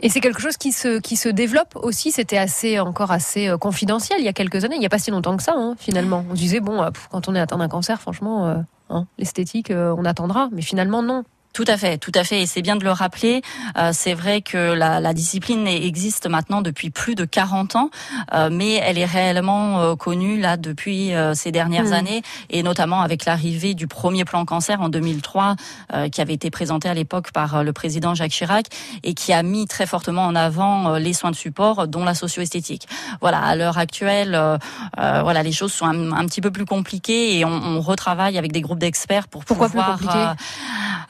Et c'est quelque chose qui se qui se développe aussi. C'était assez encore assez euh, confidentiel il y a quelques années. Il n'y a pas si longtemps que ça hein, finalement. On disait bon, euh, quand on est atteint d'un cancer, franchement, euh, hein, l'esthétique, on attendra. Mais finalement non. Tout à fait, tout à fait, et c'est bien de le rappeler. Euh, c'est vrai que la, la discipline existe maintenant depuis plus de 40 ans, euh, mais elle est réellement euh, connue là depuis euh, ces dernières années, et notamment avec l'arrivée du premier plan cancer en 2003, euh, qui avait été présenté à l'époque par euh, le président Jacques Chirac, et qui a mis très fortement en avant les soins de support, dont la socio-esthétique. Voilà, à l'heure actuelle, voilà, les choses sont un, un petit peu plus compliquées, et on, on retravaille avec des groupes d'experts pour Pourquoi plus pouvoir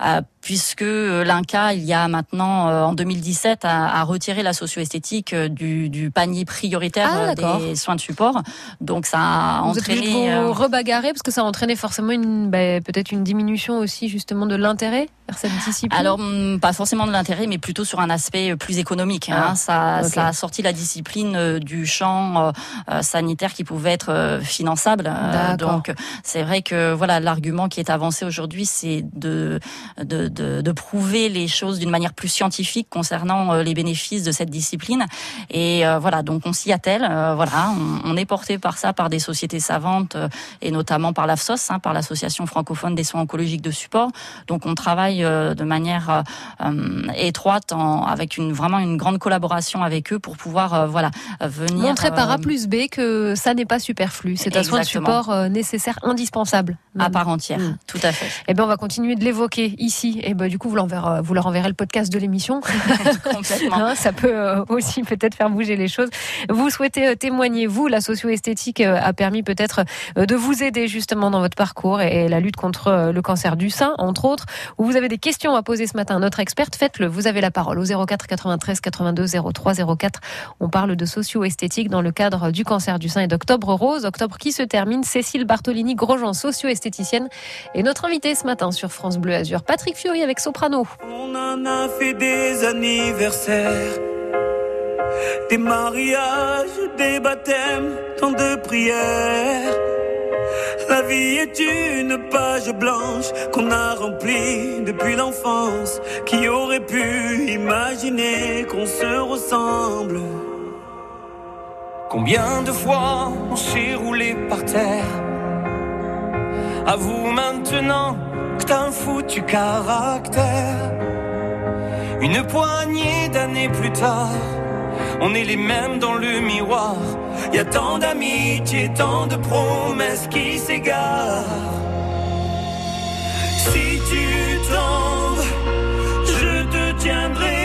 euh, puisque euh, l'INCA, il y a maintenant, euh, en 2017, a, a retiré la socio-esthétique euh, du, du panier prioritaire Ah, des soins de support. Donc ça a Vous êtes entraîné... vous euh, rebagarrer parce que ça a entraîné forcément une bah, peut-être une diminution aussi justement de l'intérêt vers cette discipline? Alors, hum, pas forcément de l'intérêt, mais plutôt sur un aspect plus économique. hein. Ah, ça, ça a sorti la discipline du champ euh, sanitaire qui pouvait être finançable. Donc, c'est vrai que voilà, l'argument qui est avancé aujourd'hui, c'est de, de, de, de prouver les choses d'une manière plus scientifique concernant euh, les bénéfices de cette discipline. Et euh, voilà, donc on s'y attelle. euh, voilà, on, on est porté par ça, par des sociétés savantes euh, et notamment par l'AFSOS, hein, par l'Association francophone des soins oncologiques de support. Donc on travaille euh, de manière euh, étroite, en, avec une vraiment une grande collaboration avec eux pour pouvoir euh, voilà venir Montrer par A plus B que ça n'est pas superflu. C'est un soin de support euh, nécessaire, indispensable. à part entière. Tout à fait. Eh ben, on va continuer de l'évoquer ici. Et ben, du coup, vous, l'enverrez- vous leur enverrez le podcast de l'émission. Hein, ça peut euh, aussi peut-être faire bouger les choses. Vous souhaitez euh, témoigner, vous, la socio-esthétique euh, a permis peut-être euh, de vous aider justement dans votre parcours et, et la lutte contre euh, le cancer du sein, entre autres. Ou vous avez des questions à poser ce matin à notre experte, faites-le. Vous avez la parole au 04 93 82 03 04. On parle de socio-esthétique dans le cadre du cancer du sein et d'Octobre Rose. Octobre qui se termine. Cécile Bartolini-Grosjean, socio-esthéticienne, est notre invitée ce matin sur France Bleu Azur. Patrick Fiori avec Soprano. On en a fait des anniversaires, des mariages, des baptêmes, tant de prières. La vie est une page blanche qu'on a remplie depuis l'enfance. Qui aurait pu imaginer qu'on se ressemble Combien de fois on s'est roulé par terre? Avoue maintenant t'as un foutu caractère. Une poignée d'années plus tard, On est les mêmes dans le miroir. Y a tant d'amitié, tant de promesses qui s'égarent. Si tu tombes, je te tiendrai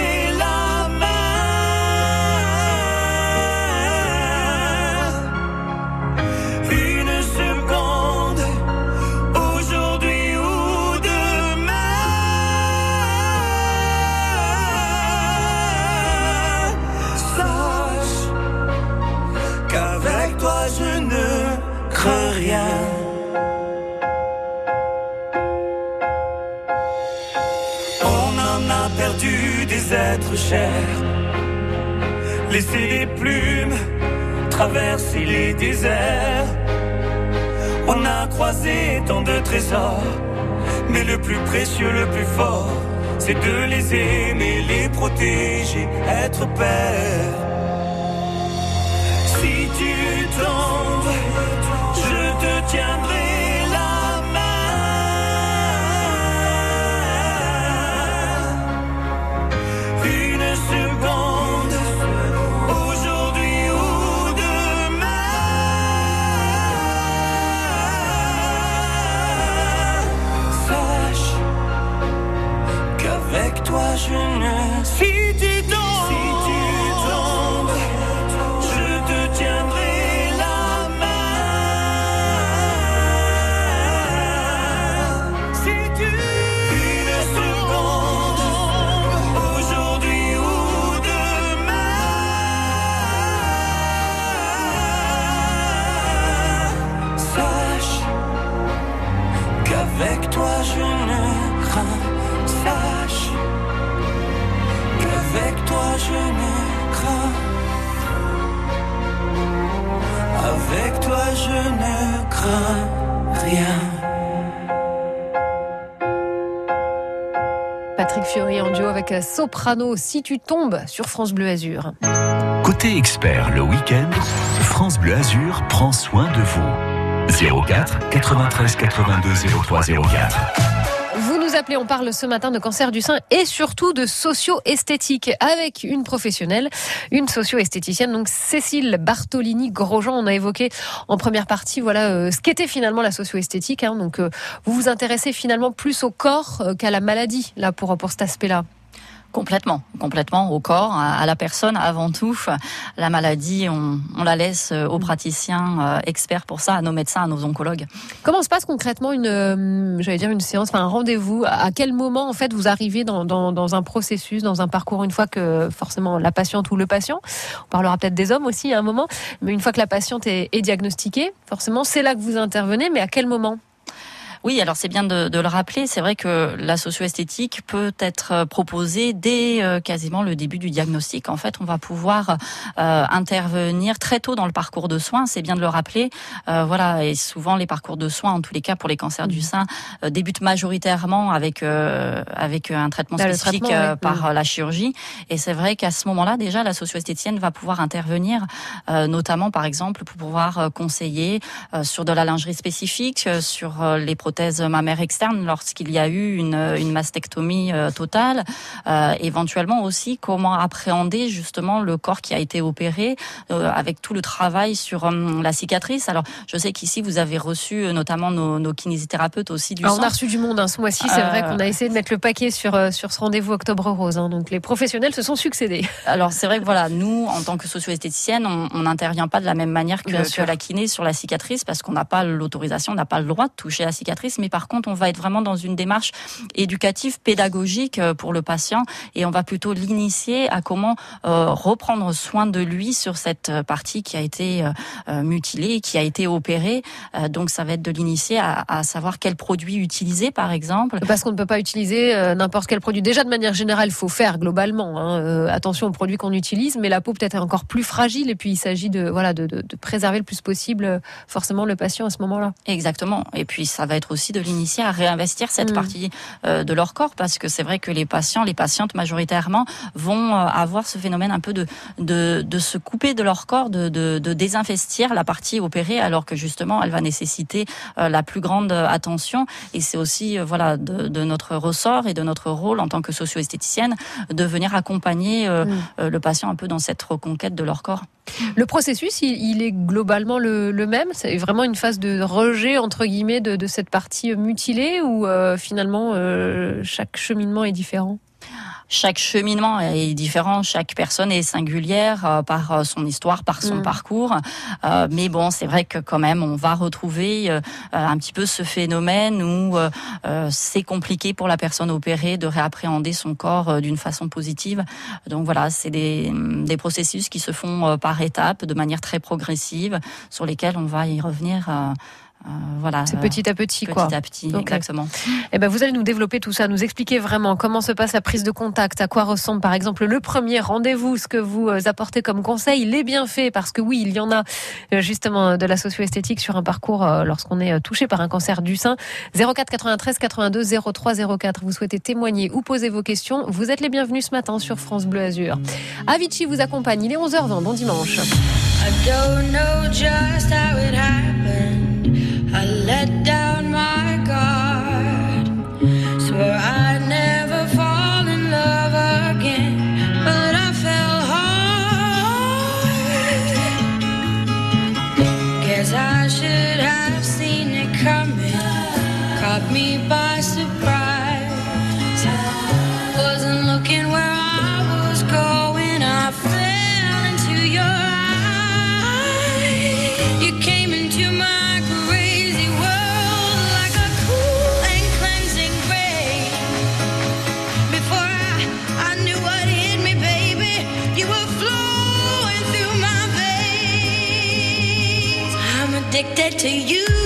chers. Laisser les plumes traverser les déserts. On a croisé tant de trésors, mais le plus précieux, le plus fort, c'est de les aimer, les protéger, être père. Si tu tombes, je te tiendrai toi je ne. Si je ne crains rien. Patrick Fiori en duo avec Soprano, Si tu tombes sur France Bleu Azur. Côté expert le week-end, France Bleu Azur prend soin de vous. 04 93 82 03 04. Nous appelez, on parle ce matin de cancer du sein et surtout de socio-esthétique avec une professionnelle, une socio-esthéticienne, donc Cécile Bartolini-Grosjean. On a évoqué en première partie voilà euh, ce qu'était finalement la socio-esthétique. hein. donc euh, vous vous intéressez finalement plus au corps euh, qu'à la maladie là pour, pour cet aspect-là. Complètement, complètement au corps, à la personne avant tout. La maladie, on, on la laisse aux praticiens euh, experts pour ça, à nos médecins, à nos oncologues. Comment se passe concrètement une, euh, j'allais dire une séance, enfin un rendez-vous? À quel moment en fait vous arrivez dans, dans, dans un processus, dans un parcours une fois que forcément la patiente ou le patient, on parlera peut-être des hommes aussi à un moment, mais une fois que la patiente est, est diagnostiquée, forcément c'est là que vous intervenez, mais à quel moment? Oui, alors c'est bien de, de le rappeler. C'est vrai que la socio-esthétique peut être proposée dès euh, quasiment le début du diagnostic. En fait, on va pouvoir euh, intervenir très tôt dans le parcours de soins. C'est bien de le rappeler. Euh, voilà, et souvent les parcours de soins, en tous les cas pour les cancers du sein, euh, débutent majoritairement avec euh, avec un traitement Là, le spécifique traitement, euh, oui. par Mm. euh, la chirurgie. Et c'est vrai qu'à ce moment-là, déjà, la socio-esthéticienne va pouvoir intervenir, euh, notamment par exemple pour pouvoir euh, conseiller euh, sur de la lingerie spécifique, euh, sur euh, les prothèses mammaires externes lorsqu'il y a eu une, une mastectomie euh, totale, euh, éventuellement aussi comment appréhender justement le corps qui a été opéré euh, avec tout le travail sur la cicatrice. Alors je sais qu'ici vous avez reçu notamment nos, nos kinésithérapeutes aussi du Alors, on sang. a reçu du monde hein, ce mois-ci, c'est vrai qu'on a essayé de mettre le paquet sur, sur ce rendez-vous Octobre Rose. hein. donc les professionnels se sont succédés. Alors c'est vrai que voilà, nous en tant que socio-esthéticienne, on on n'intervient pas de la même manière que, sûr. la kiné sur la cicatrice parce qu'on n'a pas l'autorisation, on n'a pas le droit de toucher la cicatrice. Mais par contre, on va être vraiment dans une démarche éducative, pédagogique euh, pour le patient et on va plutôt l'initier à comment euh, reprendre soin de lui sur cette euh, partie qui a été euh, mutilée, qui a été opérée. Euh, donc ça va être de l'initier à, à savoir quel produit utiliser par exemple. Parce qu'on ne peut pas utiliser n'importe quel produit. Déjà, de manière générale, il faut faire globalement hein, attention aux produits qu'on utilise, mais la peau peut-être est encore plus fragile et puis il s'agit de voilà de, de, de préserver le plus possible forcément le patient à ce moment-là. Exactement. Et puis ça va être permettre aussi de l'initier à réinvestir cette Mm. partie euh, de leur corps parce que c'est vrai que les patients, les patientes majoritairement vont euh, avoir ce phénomène un peu de, de, de se couper de leur corps, de, de, de désinvestir la partie opérée alors que justement elle va nécessiter euh, la plus grande attention et c'est aussi euh, voilà de, de notre ressort et de notre rôle en tant que socio-esthéticienne de venir accompagner euh, Mm. euh, le patient un peu dans cette reconquête de leur corps. Le processus, il, il est globalement le, le même? C'est vraiment une phase de rejet, entre guillemets, de, de cette partie mutilée ou euh, finalement euh, chaque cheminement est différent? Chaque cheminement est différent, chaque personne est singulière euh, par euh, son histoire, par son Mm. parcours. Euh, mais bon, c'est vrai que quand même, on va retrouver euh, un petit peu ce phénomène où c'est compliqué pour la personne opérée de réappréhender son corps d'une façon positive. Donc voilà, c'est des, des processus qui se font par étapes, de manière très progressive, sur lesquels on va y revenir. Euh, voilà, C'est euh, petit à petit, petit quoi. à petit, exactement. Eh ben, vous allez nous développer tout ça, nous expliquer vraiment comment se passe la prise de contact, à quoi ressemble par exemple le premier rendez-vous, ce que vous euh, apportez comme conseil, les bienfaits, parce que oui, il y en a justement de la socio-esthétique sur un parcours lorsqu'on est touché par un cancer du sein. 04 93 82 03 04. Vous souhaitez témoigner ou poser vos questions, vous êtes les bienvenus ce matin sur France Bleu Azur. Avicii vous accompagne, il est 11h20, bon dimanche. I don't know just how it happened. I let down my guard. Swore I'd to you.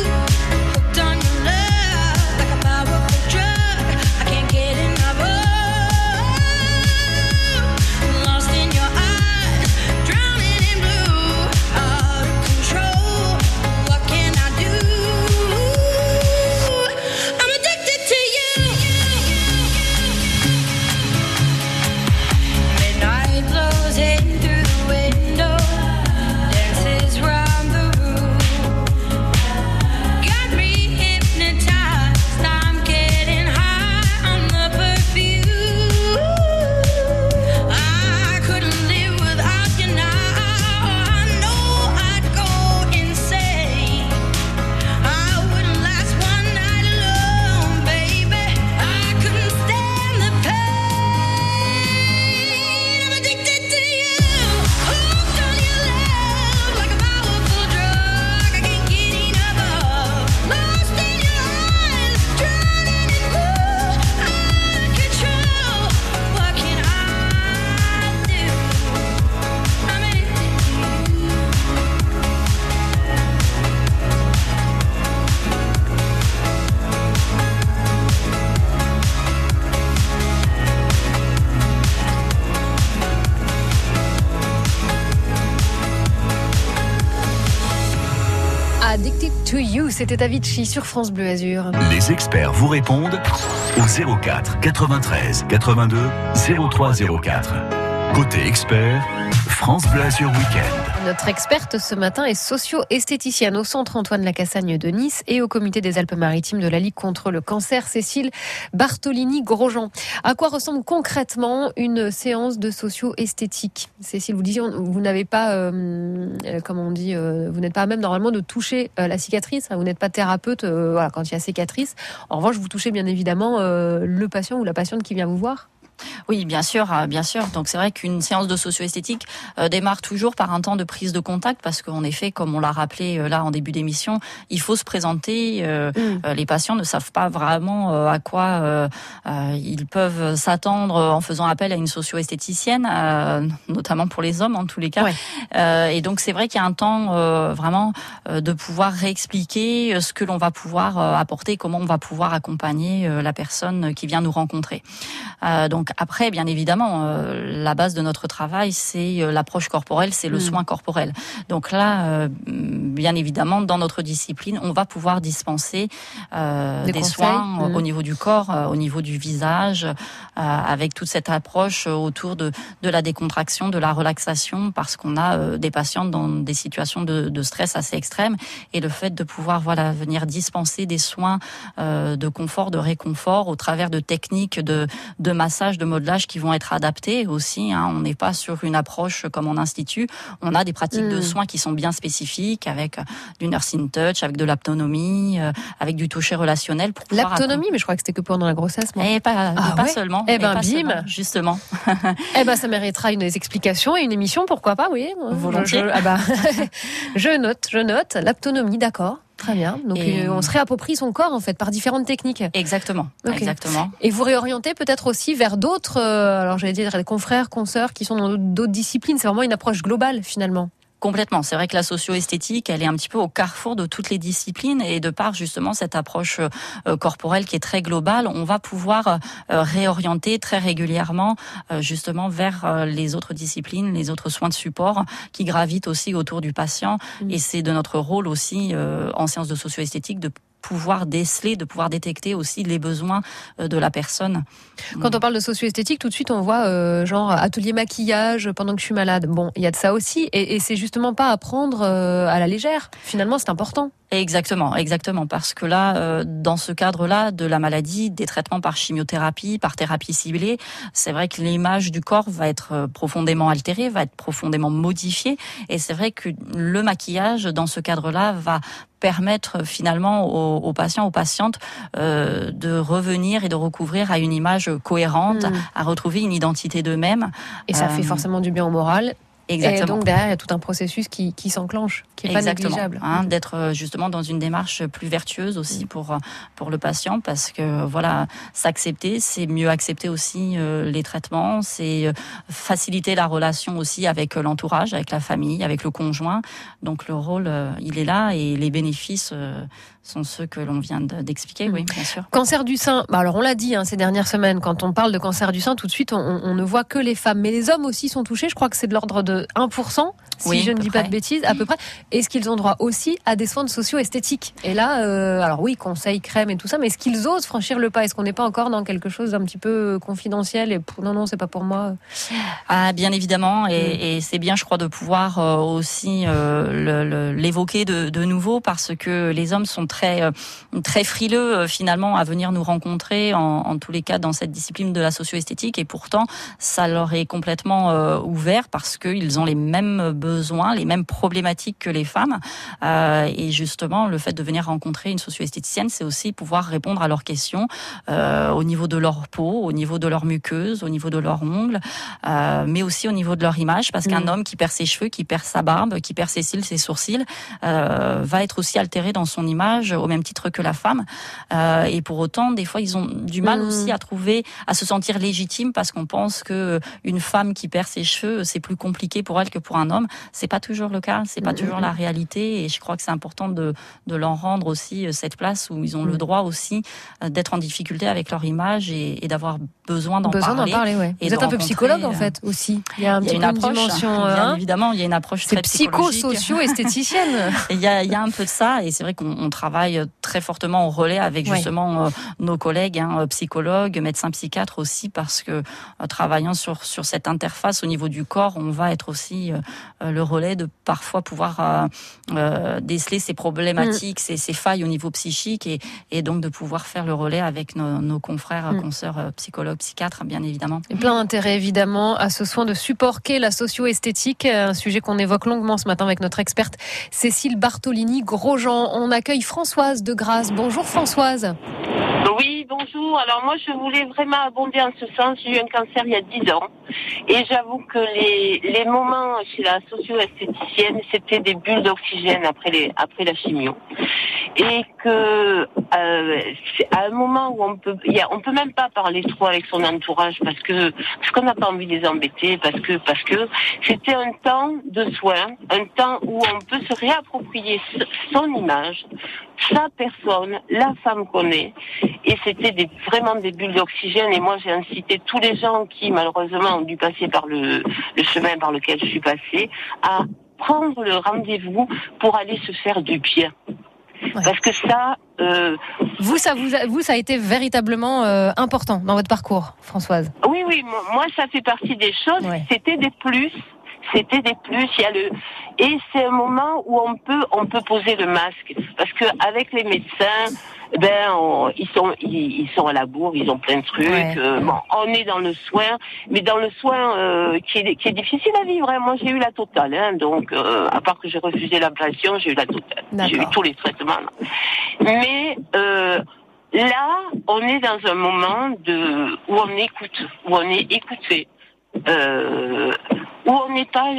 C'était Avicii sur France Bleu Azur. Les experts vous répondent au 04 93 82 03 04. Côté expert, France Bleu Azur Week-end. Notre experte ce matin est socio-esthéticienne au centre Antoine Lacassagne de Nice et au comité des Alpes-Maritimes de la Ligue contre le cancer, Cécile Bartolini-Grosjean. À quoi ressemble concrètement une séance de socio-esthétique? Cécile, vous disiez, vous n'avez pas, euh, euh, on dit, euh, vous n'êtes pas à même normalement de toucher la cicatrice, hein, vous n'êtes pas thérapeute quand il y a cicatrice. En revanche, vous touchez bien évidemment le patient ou la patiente qui vient vous voir. Oui, bien sûr, euh, bien sûr. Donc c'est vrai qu'une séance de socio-esthétique euh, démarre toujours par un temps de prise de contact parce qu'en effet, comme on l'a rappelé euh, là en début d'émission, il faut se présenter. euh, les patients ne savent pas vraiment à quoi ils peuvent s'attendre en faisant appel à une socio-esthéticienne, notamment pour les hommes en tous les cas. Et donc c'est vrai qu'il y a un temps vraiment de pouvoir réexpliquer ce que l'on va pouvoir apporter, comment on va pouvoir accompagner la personne qui vient nous rencontrer. Donc après, bien évidemment, euh, la base de notre travail, c'est euh, l'approche corporelle, c'est le Mm. soin corporel. Donc là, euh, bien évidemment, dans notre discipline, on va pouvoir dispenser Des soins Mm. au niveau du corps, au niveau du visage, avec toute cette approche autour de, de la décontraction, de la relaxation, parce qu'on a des patients dans des situations de, de stress assez extrêmes, et le fait de pouvoir voilà venir dispenser des soins de confort, de réconfort, au travers de techniques de, de massage, de modelage qui vont être adaptées aussi. hein. On n'est pas sur une approche comme en institut. On a des pratiques de Mm. soins qui sont bien spécifiques, avec euh, du nursing touch, avec de l'autonomie, euh, avec du toucher relationnel. pour L'aptonomie, mais je crois que c'était que pendant la grossesse. moi. Et pas, Ah et pas ouais seulement. Eh et ben, bim. seulement, justement. Eh ben, ça méritera une explication et une émission, pourquoi pas, oui. Volontiers. Je, je- ah bah, je note, je note. L'aptonomie, d'accord. Très bien. Donc, Et- euh, on se réapproprie son corps, en fait, par différentes techniques. Exactement. Exactement. Et vous réorientez peut-être aussi vers d'autres, euh, alors j'allais dire des confrères, consoeurs qui sont dans d'autres disciplines. C'est vraiment une approche globale, finalement. Complètement. C'est vrai que la socio-esthétique, elle est un petit peu au carrefour de toutes les disciplines et de par justement cette approche euh, corporelle qui est très globale, on va pouvoir euh, réorienter très régulièrement euh, justement vers les autres disciplines, les autres soins de support qui gravitent aussi autour du patient. Et c'est de notre rôle aussi en sciences de socio-esthétique de pouvoir déceler, de pouvoir détecter aussi les besoins euh, de la personne. Quand on parle de socio-esthétique, tout de suite on voit euh, genre atelier maquillage pendant que je suis malade. Bon, il y a de ça aussi, et, et c'est justement pas à prendre euh, à la légère. Finalement, c'est important. Exactement, exactement, parce que là, euh, dans ce cadre-là de la maladie, des traitements par chimiothérapie, par thérapie ciblée, c'est vrai que l'image du corps va être profondément altérée, va être profondément modifiée, et c'est vrai que le maquillage, dans ce cadre-là, va permettre finalement aux, aux patients, aux patientes euh, de revenir et de recouvrir à une image cohérente, Mm. à retrouver une identité d'eux-mêmes. Et ça Euh, fait forcément du bien au moral. Exactement. Et donc derrière, il y a tout un processus qui, qui s'enclenche, qui est pas négligeable. hein, d'être euh, justement dans une démarche plus vertueuse Mm. aussi pour euh, pour le patient parce que voilà s'accepter c'est mieux accepter aussi euh, les traitements c'est euh, faciliter la relation aussi avec l'entourage avec la famille avec le conjoint donc le rôle euh, il est là et les bénéfices euh, sont ceux que l'on vient de- d'expliquer oui. bien sûr. Cancer du sein, bah alors on l'a dit hein, ces dernières semaines, quand on parle de cancer du sein, tout de suite on, on ne voit que les femmes. Mais les hommes aussi sont touchés, je crois que c'est de l'ordre de 1%, si Oui, je ne dis pas de bêtises, à peu près. Est-ce qu'ils ont droit aussi à des soins de socio-esthétique Et là, euh, alors oui, conseils, crème et tout ça, mais est-ce qu'ils osent franchir le pas? Est-ce qu'on n'est pas encore dans quelque chose d'un petit peu confidentiel et non, non, c'est pas pour moi. Ah, bien évidemment, Mm. et, et c'est bien, je crois, de pouvoir euh, aussi euh, l'évoquer de, de nouveau parce que les hommes sont très euh, très frileux euh, finalement à venir nous rencontrer en, en tous les cas dans cette discipline de la socio-esthétique. Et pourtant ça leur est complètement euh, ouvert parce qu'ils ont les mêmes besoins, les mêmes problématiques que les femmes Euh, et justement le fait de venir rencontrer une socio-esthéticienne, c'est aussi pouvoir répondre à leurs questions euh, au niveau de leur peau, au niveau de leur muqueuse, au niveau de leurs ongles, euh, mais aussi au niveau de leur image, parce qu'un Mm. homme qui perd ses cheveux, qui perd sa barbe, qui perd ses cils, ses sourcils, va être aussi altéré dans son image au même titre que la femme. Et pour autant, des fois, ils ont du mal Mm. aussi à trouver, à se sentir légitime, parce qu'on pense que une femme qui perd ses cheveux, c'est plus compliqué pour elle que pour un homme. C'est pas toujours le cas, c'est pas toujours la réalité. Et je crois que c'est important de, de leur rendre aussi euh, cette place où ils ont le Mm. droit aussi euh, d'être en difficulté avec leur image et, et d'avoir besoin d'en Besoin d'en parler. parler, ouais. et Vous êtes un peu psychologue en euh, fait aussi. Il y a un il y a petit une approche, dimension. bien hein. évidemment, il y a une approche C'est très psycho-socio-esthéticienne. Il y a, il y a un peu de ça, et c'est vrai qu'on on travaille très fortement au relais avec justement euh, nos collègues, hein, euh, psychologues, médecins psychiatres aussi, parce que euh, travaillant sur sur cette interface au niveau du corps, on va être aussi euh, euh, le relais de parfois pouvoir euh, euh, déceler ces problématiques, ces, ces failles au niveau psychique, et, et donc de pouvoir faire le relais avec nos, nos confrères, Mm. consoeurs, euh, psychologues, psychiatres, bien évidemment. Et plein d'intérêt évidemment à ce soin de support qu'est la socio-esthétique, un sujet qu'on évoque longuement ce matin avec notre experte Cécile Bartolini Grosjean. On accueille Françoise de Grasse. Bonjour Françoise. Oui, bonjour. Alors moi, je voulais vraiment abonder en ce sens. J'ai eu un cancer il y a 10 ans. Et j'avoue que les, les moments chez la socio-esthéticienne, c'était des bulles d'oxygène après, les, après la chimio. Et que euh, à un moment où on peut, on peut même pas parler trop avec son entourage parce que parce qu'on n'a pas envie de les embêter, parce que parce que c'était un temps de soin, un temps où on peut se réapproprier son image, sa personne, la femme qu'on est, et c'était vraiment des bulles d'oxygène. Et moi, j'ai incité tous les gens qui malheureusement ont dû passer par le, le chemin par lequel je suis passée à prendre le rendez-vous pour aller se faire du bien. Parce que ça, euh, Vous, ça vous, a- vous, ça a été véritablement euh, important dans votre parcours, Françoise. Oui, oui, moi, moi, ça fait partie des choses. C'était des plus. C'était des plus. Il y a le et c'est un moment où on peut on peut poser le masque parce que avec les médecins, ben on- ils sont ils, ils sont à la bourre, ils ont plein de trucs. Ouais. euh, bon, on est dans le soin, mais dans le soin euh, qui est qui est difficile à vivre. hein. Moi, j'ai eu la totale, hein, donc euh, à part que j'ai refusé l'ablation, j'ai eu la totale. J'ai eu tous les traitements. Mais euh, Là, on est dans un moment de où on écoute, où on est écouté, euh, où on n'est pas,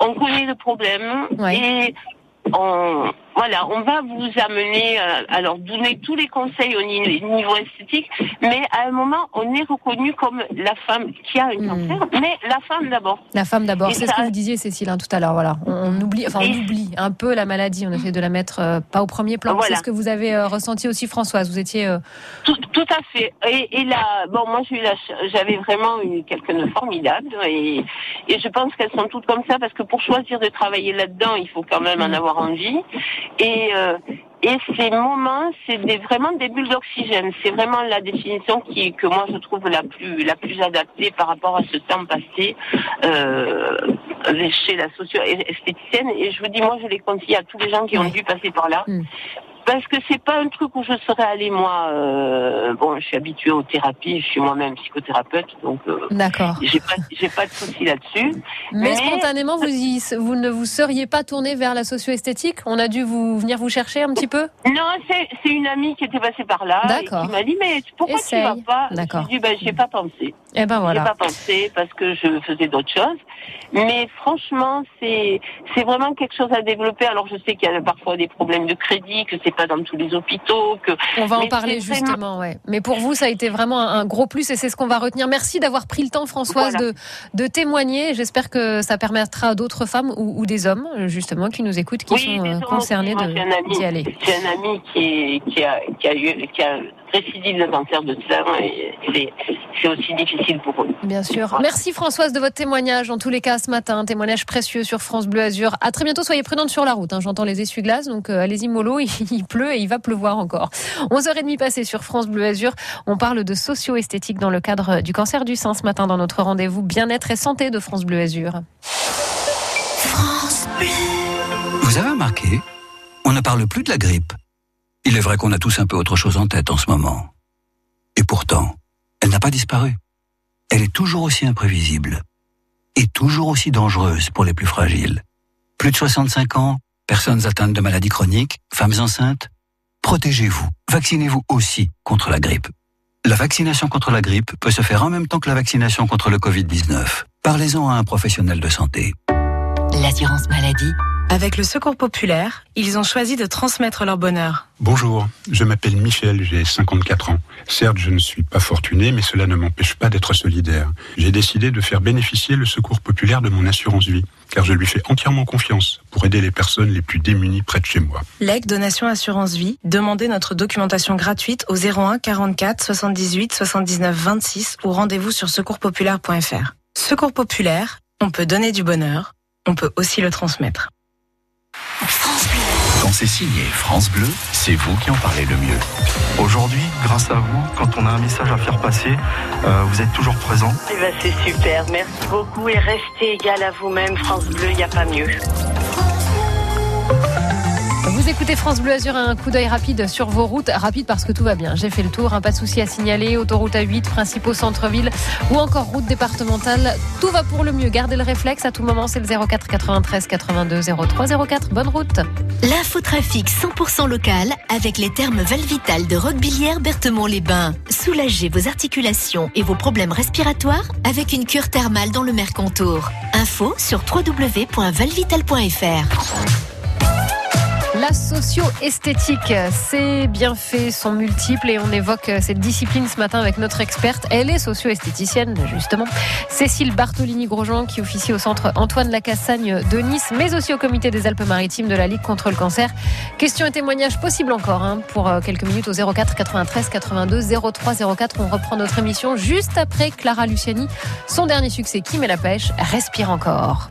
on connaît le problème et on, voilà, on va vous amener, euh, alors donner tous les conseils au ni- niveau esthétique, mais à un moment, on est reconnu comme la femme qui a un cancer, mais la femme d'abord. La femme d'abord, c'est ce que vous disiez, Cécile, hein, tout à l'heure. Voilà, on, on oublie, enfin, on oublie un peu la maladie. On essaie de la mettre euh, pas au premier plan. Voilà. C'est ce que vous avez euh, ressenti aussi, Françoise. Vous étiez. Tout, tout à fait. Et, et là, bon, moi, j'avais vraiment eu quelqu'un de formidable et, et je pense qu'elles sont toutes comme ça parce que pour choisir de travailler là-dedans, il faut quand même en avoir envie. Et, euh, et ces moments, c'est des, vraiment des bulles d'oxygène. C'est vraiment la définition qui, que moi, je trouve la plus, la plus adaptée par rapport à ce temps passé euh, chez la socio-esthéticienne. Et je vous dis, moi, je les conseille à tous les gens qui ont dû passer par là. Parce que c'est pas un truc où je serais allée moi. euh, bon, je suis habituée aux thérapies, je suis moi-même psychothérapeute, donc euh, D'accord. j'ai pas j'ai pas de souci là-dessus. Mais, spontanément, vous, y- vous ne vous seriez pas tourné vers la socio-esthétique? On a dû vous venir vous chercher un petit peu? Non, c'est c'est une amie qui était passée par là et qui m'a dit mais pourquoi Essaye. tu vas pas? D'accord. J'ai dit ben j'ai pas pensé. Eh ben voilà. J'ai pas pensé parce que je faisais d'autres choses. Mais franchement, c'est c'est vraiment quelque chose à développer. Alors je sais qu'il y a parfois des problèmes de crédit, que c'est pas dans tous les hôpitaux, que On va en mais parler c'est vraiment- justement, ouais. Mais pour vous, ça a été vraiment un, gros plus et c'est ce qu'on va retenir. Merci d'avoir pris le temps, Françoise, Voilà. de, de témoigner. J'espère que ça permettra à d'autres femmes ou, ou des hommes, justement, qui nous écoutent, qui Oui, sont euh, concernés d'y aller. J'ai un ami qui, est- qui, a, qui, a eu, qui a récidive de cancer de sein et c'est- aussi difficile pour eux. Bien sûr. Merci Françoise de votre témoignage, en tous les cas ce matin, un témoignage précieux sur France Bleu Azur. À très bientôt, soyez prudentes sur la route. hein. J'entends les essuie-glaces, donc euh, allez-y mollo, il, il pleut et il va pleuvoir encore. 11h30 passées sur France Bleu Azur. On parle de socio-esthétique dans le cadre du cancer du sein ce matin dans notre rendez-vous bien-être et santé de France Bleu Azur. Vous avez remarqué On ne parle plus de la grippe. Il est vrai qu'on a tous un peu autre chose en tête en ce moment. Et pourtant, elle n'a pas disparu. Elle est toujours aussi imprévisible. Et toujours aussi dangereuse pour les plus fragiles. Plus de 65 ans, personnes atteintes de maladies chroniques, femmes enceintes. Protégez-vous. Vaccinez-vous aussi contre la grippe. La vaccination contre la grippe peut se faire en même temps que la vaccination contre le Covid-19. Parlez-en à un professionnel de santé. L'assurance maladie. Avec le Secours populaire, ils ont choisi de transmettre leur bonheur. Bonjour, je m'appelle Michel, j'ai 54 ans. Certes, je ne suis pas fortuné, mais cela ne m'empêche pas d'être solidaire. J'ai décidé de faire bénéficier le secours populaire de mon assurance vie, car je lui fais entièrement confiance pour aider les personnes les plus démunies près de chez moi. Leg Donation Assurance Vie, demandez notre documentation gratuite au 01 44 78 79 26 ou rendez-vous sur secourspopulaire.fr. Secours populaire, on peut donner du bonheur, on peut aussi le transmettre. Quand c'est signé France Bleu, c'est vous qui en parlez le mieux. Aujourd'hui, grâce à vous, quand on a un message à faire passer, euh, vous êtes toujours présent. Eh ben, c'est super, merci beaucoup et restez égal à vous-même, France Bleu, il n'y a pas mieux. Écoutez France Bleu Azur, un coup d'œil rapide sur vos routes. Rapide parce que tout va bien. J'ai fait le tour, hein, pas de souci à signaler. Autoroute A8, principaux centre-ville ou encore route départementale. Tout va pour le mieux. Gardez le réflexe à tout moment. C'est le 04 93 82 03 04. Bonne route. L'infotrafic 100% local avec les thermes Valvital de Roquebillière Berthemont-les-Bains. Soulagez vos articulations et vos problèmes respiratoires avec une cure thermale dans le Mercontour. Info sur www.valvital.fr. La socio-esthétique, ses bienfaits sont multiples et on évoque cette discipline ce matin avec notre experte. Elle est socio-esthéticienne, justement. Cécile Bartolini-Grosjean, qui officie au centre Antoine Lacassagne de Nice, mais aussi au comité des Alpes-Maritimes de la Ligue contre le cancer. Questions et témoignages possibles encore hein, pour euh, quelques minutes au 04 93 82 03 04. On reprend notre émission juste après Clara Luciani. Son dernier succès, Qui met la pêche, respire encore.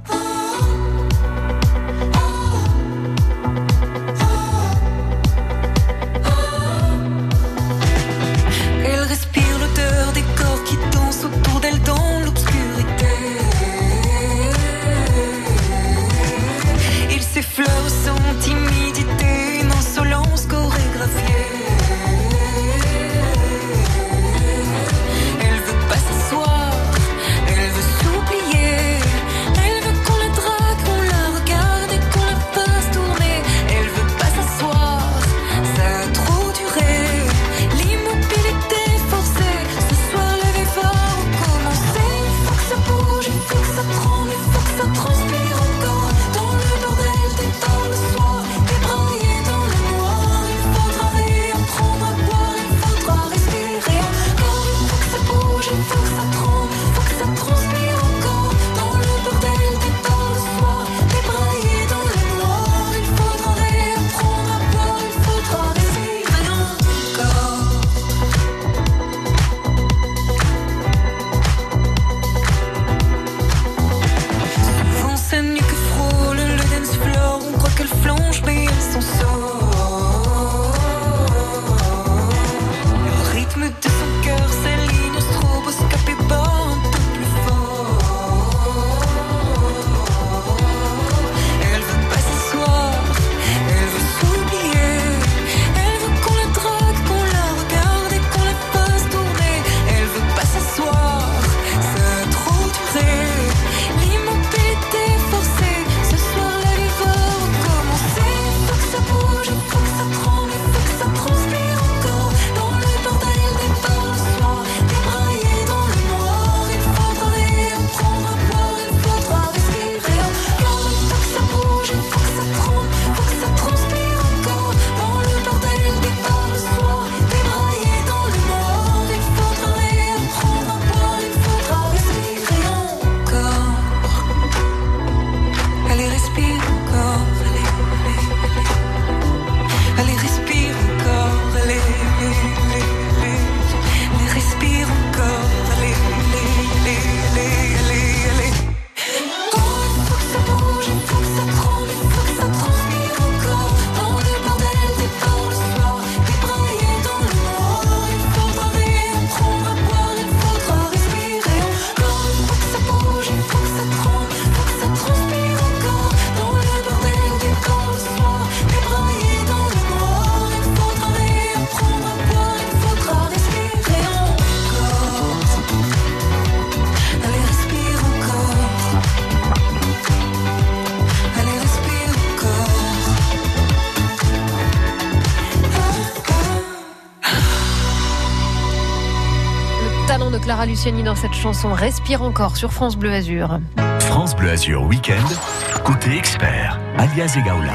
Luciani dans cette chanson Respire encore sur France Bleu Azur. France Bleu Azur Week-end, côté expert, alias Egaula.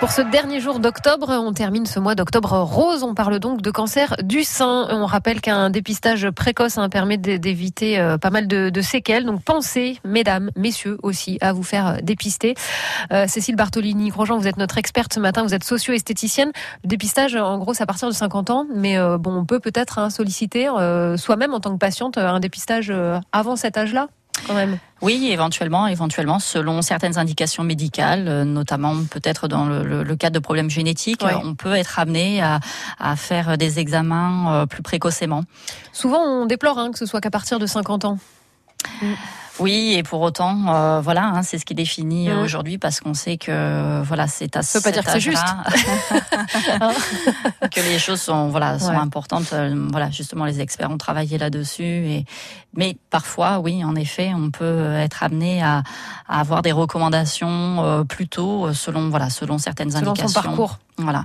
Pour ce dernier jour d'octobre, on termine ce mois d'octobre rose. On parle donc de cancer du sein. On rappelle qu'un dépistage précoce hein, permet d'é- d'éviter euh, pas mal de, séquelles. Donc pensez, mesdames, messieurs aussi, à vous faire euh, dépister. Euh, Cécile Bartolini-Grosjean, vous êtes notre experte ce matin. Vous êtes socio-esthéticienne. Dépistage, en gros, c'est à partir de 50 ans. Mais bon, on peut peut-être hein, solliciter soi-même en tant que patiente un dépistage avant cet âge-là, quand même. Oui, éventuellement, éventuellement, selon certaines indications médicales, euh, notamment peut-être dans le, le- le cadre de problèmes génétiques, Ouais. euh, on peut être amené à, à faire des examens euh, plus précocement. Souvent, on déplore hein, que ce soit qu'à partir de 50 ans. Oui, et pour autant, euh, voilà, hein, c'est ce qui définit euh, Mm. aujourd'hui parce qu'on sait que voilà, c'est à veut pas dire que c'est âge-là que les choses sont voilà sont Ouais. importantes. Euh, Voilà, justement, les experts ont travaillé là-dessus. Et mais parfois, oui, en effet, on peut être amené à, à avoir des recommandations euh, plus tôt euh, selon voilà selon certaines Selon son indications. parcours. Voilà.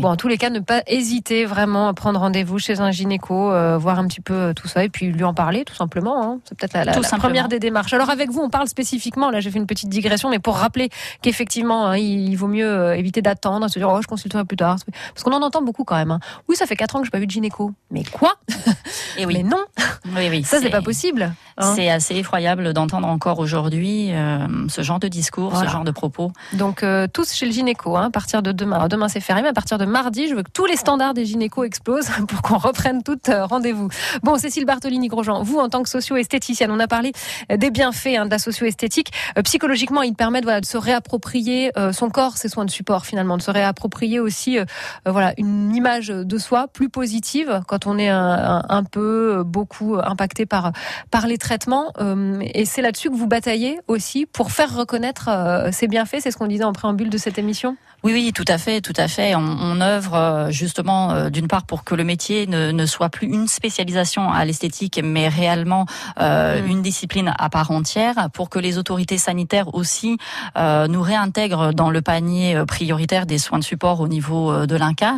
Bon, en tous les cas, ne pas hésiter vraiment à prendre rendez-vous chez un gynéco, euh, voir un petit peu euh, tout ça et puis lui en parler tout simplement. hein. C'est peut-être la, première des démarches. Alors avec vous, on parle spécifiquement, là j'ai fait une petite digression, mais pour rappeler qu'effectivement, hein, il, il vaut mieux euh, éviter d'attendre, se dire oh je consulterai plus tard. Parce qu'on en entend beaucoup quand même. hein. Oui, ça fait 4 ans que j'ai pas vu de gynéco. Mais quoi? Et oui. Mais non Oui, oui. Ça, c'est pas possible. C'est assez effroyable d'entendre encore aujourd'hui euh, ce genre de discours, Voilà. ce genre de propos. Donc tous chez le gynéco, à partir de demain. Alors, demain c'est férié, mais à partir de mardi, je veux que tous les standards des gynécos explosent pour qu'on reprenne tout euh, rendez-vous. Bon, Cécile Bartolini-Grosjean, vous en tant que socio-esthéticienne, on a parlé euh, des bienfaits hein, de la socio-esthétique. Euh, psychologiquement, ils permettent voilà, de se réapproprier son corps, ses soins de support finalement, de se réapproprier aussi voilà, une image de soi plus positive quand on est un, peu, beaucoup impacté par, les traitements. Et c'est là-dessus que vous bataillez aussi pour faire reconnaître ces bienfaits. C'est ce qu'on disait en préambule de cette émission. Oui, oui, tout à fait, tout à fait. On, on œuvre euh, justement euh, d'une part pour que le métier ne, ne soit plus une spécialisation à l'esthétique, mais réellement euh, une discipline à part entière, pour que les autorités sanitaires aussi euh, nous réintègrent dans le panier euh, prioritaire des soins de support au niveau de l'INCA,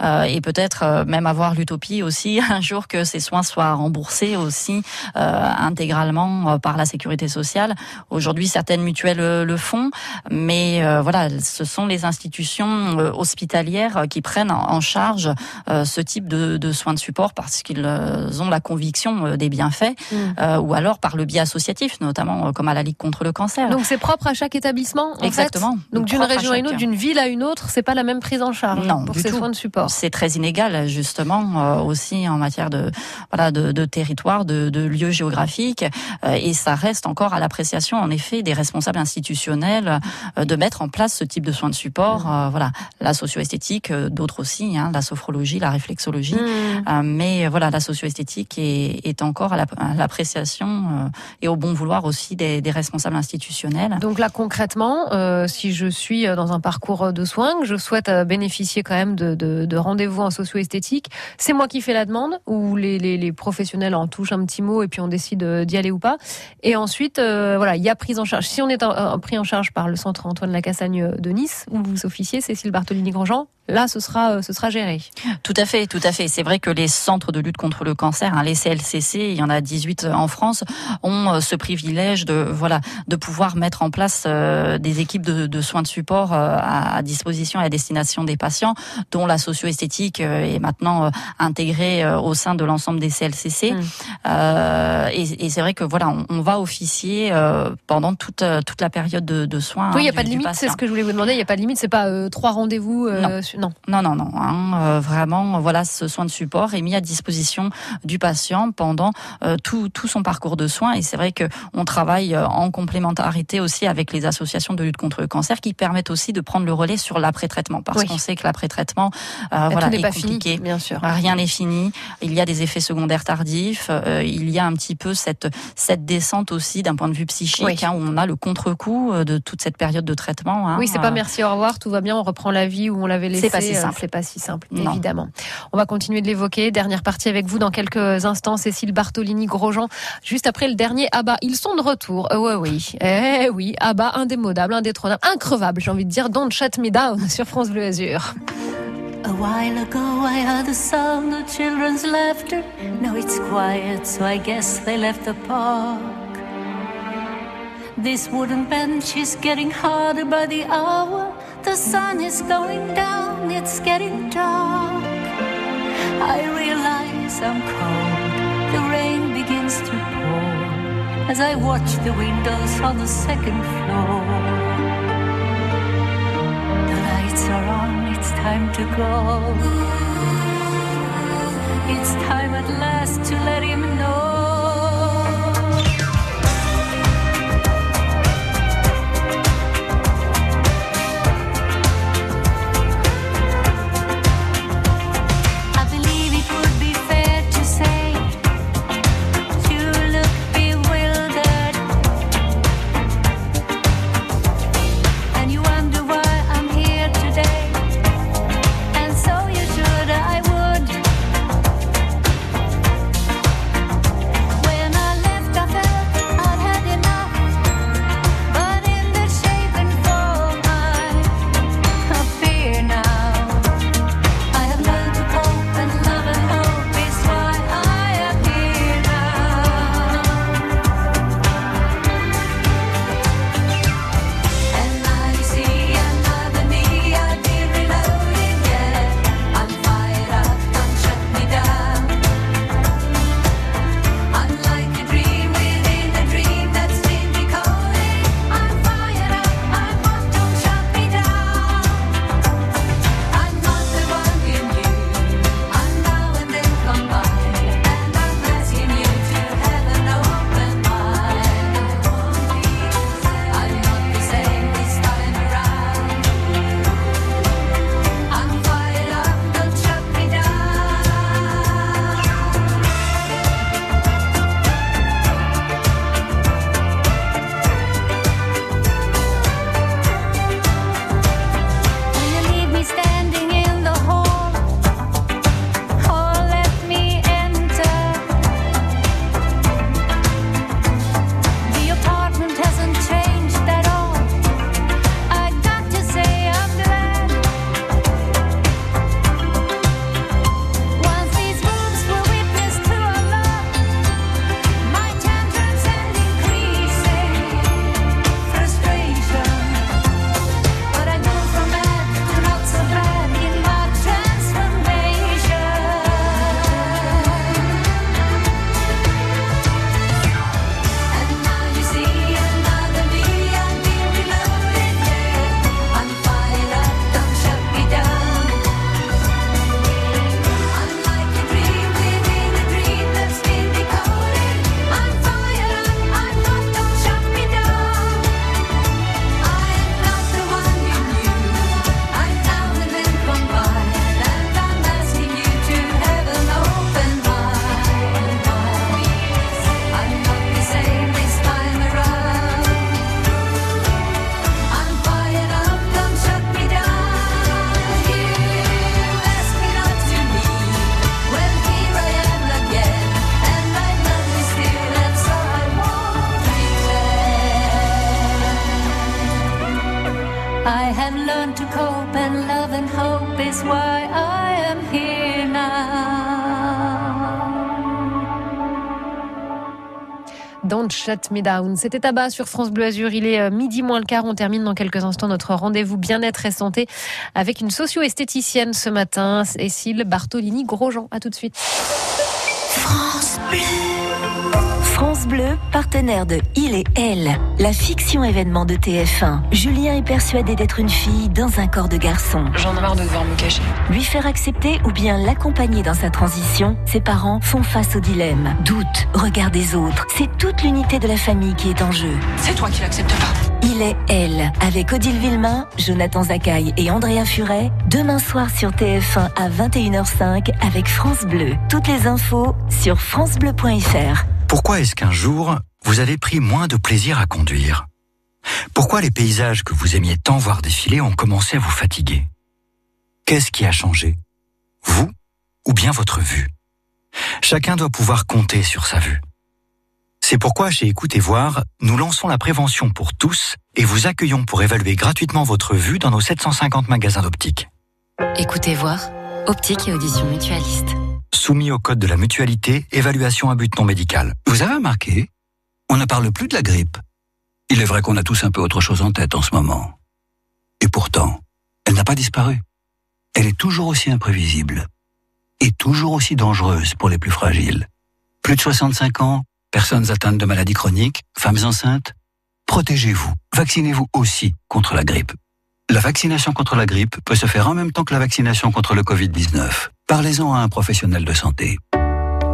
euh, et peut-être même avoir l'utopie aussi un jour que ces soins soient remboursés aussi euh, intégralement par la sécurité sociale. Aujourd'hui, certaines mutuelles le font, mais euh, voilà, ce sont les institutions euh, hospitalières euh, qui prennent en charge euh, ce type de, de soins de support parce qu'ils ont la conviction des bienfaits, Mm. euh, ou alors par le biais associatif, notamment comme à la Ligue contre le cancer. Donc c'est propre à chaque établissement. en Exactement. fait Donc d'une Propre à région à une autre, d'une ville à une autre, c'est pas la même prise en charge Non, pour ces tout. soins de support. C'est très inégal justement euh, aussi en matière de voilà de, de territoire, de, de lieux géographiques, euh, et ça reste encore à l'appréciation en effet des responsables institutionnels euh, de mettre en place ce type de soins de support. Euh, voilà, la socio-esthétique, euh, d'autres aussi, hein, la sophrologie, la réflexologie, Mm. Euh, mais voilà, la socio-esthétique est, est encore à la- à l'appréciation et au bon vouloir aussi des, des responsables institutionnels. Donc là concrètement, si je suis dans un parcours de soins, que je souhaite bénéficier quand même de, de, de rendez-vous en socio-esthétique, c'est moi qui fais la demande ou les, les, les professionnels en touchent un petit mot et puis on décide d'y aller ou pas. Et ensuite, euh, voilà, il y a prise en charge. Si on est en- pris en charge par le centre Antoine Lacassagne de Nice, où vous officiez, Cécile Bartolini-Grandjean, là ce sera, euh, ce sera géré. Tout à fait, tout à fait. C'est vrai que les centres de lutte contre le cancer, hein, les CLCC, il y en a 18 en France, ont euh, ce privilège de voilà de pouvoir mettre en place euh, des équipes de, de soins de support euh, à, à disposition et à destination des patients, dont la socio-esthétique euh, est maintenant euh, intégrée euh, au sein de l'ensemble des CLCC. Euh, et et c'est vrai que voilà, on, on va officier euh, pendant toute euh, toute la période de, de soins. oui, il n'y a hein, pas de limite, c'est ce que je voulais vous demander. Il n'y a pas de limite, c'est pas euh, trois rendez-vous. euh, non. Non, non, non. hein, euh, vraiment, voilà, ce soin de support est mis à disposition du patient pendant euh, tout, tout son parcours de soins. Et c'est vrai que on travaille euh, en complémentarité aussi avec les associations de lutte contre le cancer qui permettent aussi de prendre le relais sur l'après-traitement. Parce Oui. qu'on sait que l'après-traitement, euh, voilà, n'est est pas fini, compliqué. bien sûr. Rien n'est fini. Il y a des effets secondaires tardifs. euh, il y a un petit peu cette, cette descente aussi d'un point de vue psychique, Oui. hein, où on a le contre-coup de toute cette période de traitement. hein. Oui, c'est pas merci, au revoir, tout va bien, on reprend la vie où on l'avait laissé. C'est pas si euh, simple. C'est pas si simple, Non. évidemment. On va continuer de l'évoquer. Dernière partie avec vous dans quelques instants. Cécile Bartolini, Grosjean. Juste après le dernier Abba. Ils sont de retour. Euh, ouais, oui. Eh oui. Abba, indémodable, indétrônable, increvable, j'ai envie de dire. Don't shut me down sur France Bleu Azur. A while ago, I heard the sound of children's laughter. Now it's quiet, so I guess they left the park. This wooden bench is getting harder by the hour. The sun is going down, it's getting dark. I realize I'm cold. The rain begins to pour as I watch the windows on the second floor. The lights are on, it's time to go. It's time at last to let him know. C'était tabac sur France Bleu Azur. Il est euh, midi moins le quart. On termine dans quelques instants notre rendez-vous bien-être et santé avec une socio-esthéticienne ce matin, Cécile Bartolini-Grosjean. À tout de suite. France Bleu. France Bleu, partenaire de Il et Elle, la fiction événement de TF1. Julien est persuadé d'être une fille dans un corps de garçon. J'en ai marre de devoir me cacher. Lui faire accepter ou bien l'accompagner dans sa transition, ses parents font face au dilemme. Doute, regard des autres, c'est toute l'unité de la famille qui est en jeu. C'est toi qui l'acceptes pas. Il est Elle, avec Odile Villemain, Jonathan Zakaï et Andrea Furet, demain soir sur TF1 à 21h05 avec France Bleu. Toutes les infos sur francebleu.fr. Pourquoi est-ce qu'un jour, vous avez pris moins de plaisir à conduire? Pourquoi les paysages que vous aimiez tant voir défiler ont commencé à vous fatiguer? Qu'est-ce qui a changé? Vous ou bien votre vue? Chacun doit pouvoir compter sur sa vue. C'est pourquoi chez Écoute et Voir, nous lançons la prévention pour tous et vous accueillons pour évaluer gratuitement votre vue dans nos 750 magasins d'optique. Écoutez voir, optique et audition mutualiste. Soumis au code de la mutualité, évaluation à but non médical. Vous avez remarqué On ne parle plus de la grippe. Il est vrai qu'on a tous un peu autre chose en tête en ce moment. Et pourtant, elle n'a pas disparu. Elle est toujours aussi imprévisible. Et toujours aussi dangereuse pour les plus fragiles. Plus de 65 ans, personnes atteintes de maladies chroniques, femmes enceintes. Protégez-vous. Vaccinez-vous aussi contre la grippe. La vaccination contre la grippe peut se faire en même temps que la vaccination contre le Covid-19. Parlez-en à un professionnel de santé.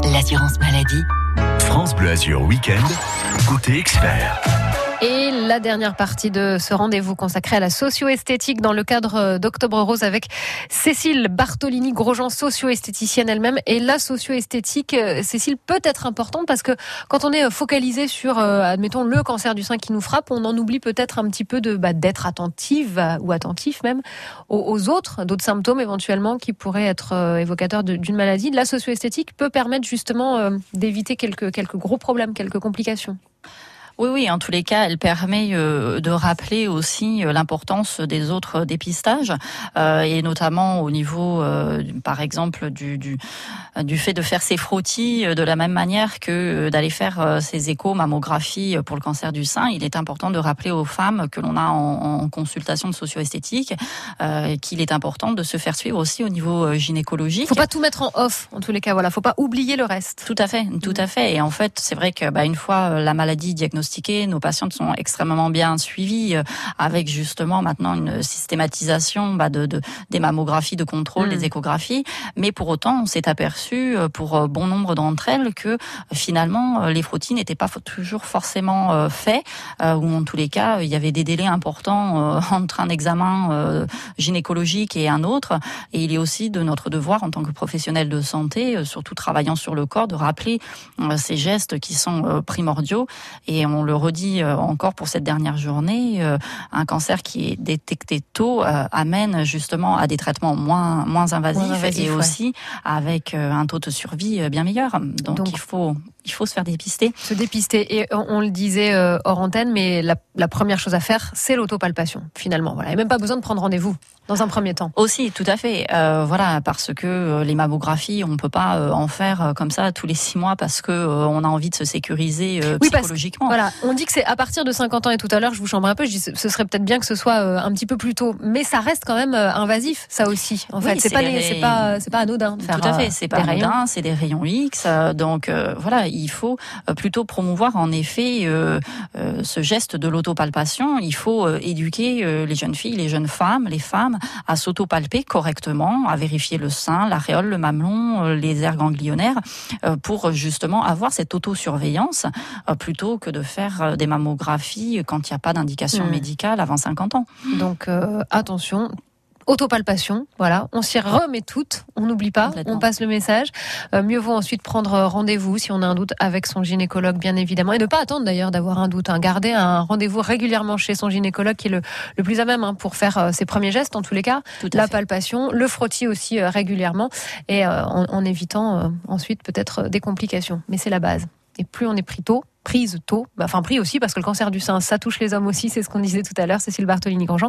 L'assurance maladie. France Bleu Azur Week-end, côté expert. Et la dernière partie de ce rendez-vous consacré à la socio-esthétique dans le cadre euh, d'Octobre Rose avec Cécile Bartolini-Grosjean, socio-esthéticienne elle-même. Et la socio-esthétique, euh, Cécile, peut être importante parce que quand on est focalisé sur, euh, admettons, le cancer du sein qui nous frappe, on en oublie peut-être un petit peu de bah, d'être attentive euh, ou attentif même aux, autres, d'autres symptômes éventuellement qui pourraient être euh, évocateurs d'une maladie. La socio-esthétique peut permettre justement euh, d'éviter quelques, quelques gros problèmes, quelques complications. Oui, oui, en tous les cas, elle permet euh, de rappeler aussi euh, l'importance des autres dépistages, euh, et notamment au niveau, euh, par exemple, du, du, du fait de faire ses frottis de la même manière que d'aller faire ses échos, mammographies pour le cancer du sein. Il est important de rappeler aux femmes que l'on a en, en consultation de socio-esthétique euh, qu'il est important de se faire suivre aussi au niveau gynécologique. Faut pas tout mettre en off, en tous les cas. Voilà, faut pas oublier le reste. Tout à fait, tout à fait. Et en fait, c'est vrai que bah, une fois la maladie diagnostiquée, nos patientes sont extrêmement bien suivies, euh, avec justement maintenant une systématisation bah, de, de des mammographies de contrôle, Mm. des échographies. Mais pour autant, on s'est aperçu euh, pour euh, bon nombre d'entre elles que finalement les frottis n'étaient pas toujours forcément faits, ou en tous les cas, il y avait des délais importants entre un examen gynécologique et un autre. Et il est aussi de notre devoir en tant que professionnel de santé, surtout travaillant sur le corps, de rappeler ces gestes qui sont primordiaux. Et on le redit euh, encore pour cette dernière journée, euh, un cancer qui est détecté tôt euh, amène justement à des traitements moins moins invasifs, Moins invasifs, et ouais. aussi avec un taux de survie bien meilleur. Donc, Donc- il faut il faut se faire dépister. Se dépister. Et on, le disait euh, hors antenne, mais la, la première chose à faire, c'est l'autopalpation, finalement. Voilà. Il n'y a même pas besoin de prendre rendez-vous dans un premier temps. Aussi, tout à fait. Euh, voilà, parce que euh, les mammographies, on peut pas en faire comme ça tous les six mois parce que euh, on a envie de se sécuriser euh, Oui, parce que, psychologiquement. voilà, on dit que c'est à partir de 50 ans et tout à l'heure, je vous chambre un peu, je dis ce serait peut-être bien que ce soit un petit peu plus tôt, mais ça reste quand même invasif, ça aussi. En Oui, fait, c'est pas, les c'est pas, c'est pas anodin de faire. Tout à fait, c'est pas des rayons. anodin, c'est des rayons X. donc voilà, il faut euh, plutôt promouvoir en effet euh, euh, ce geste de l'autopalpation. Il faut éduquer les jeunes filles, les jeunes femmes, les femmes à s'autopalper correctement, à vérifier le sein, l'aréole, le mamelon, les aires ganglionnaires, pour justement avoir cette autosurveillance plutôt que de faire des mammographies quand il n'y a pas d'indication médicale avant 50 ans. Donc attention. Autopalpation, voilà, on s'y remet toutes, on n'oublie pas, on passe le message. Euh, mieux vaut ensuite prendre rendez-vous si on a un doute avec son gynécologue, bien évidemment, et ne pas attendre d'ailleurs d'avoir un doute. Hein. Garder un rendez-vous régulièrement chez son gynécologue qui est le, le plus à même hein, pour faire euh, ses premiers gestes, en tous les cas. Tout La fait. palpation, le frottis aussi euh, régulièrement, et en, en évitant ensuite peut-être des complications. Mais c'est la base. Et plus on est pris tôt, prise tôt, bah, enfin pris aussi parce que le cancer du sein, ça touche les hommes aussi, c'est ce qu'on disait tout à l'heure, Cécile Bartolini-Grandjean,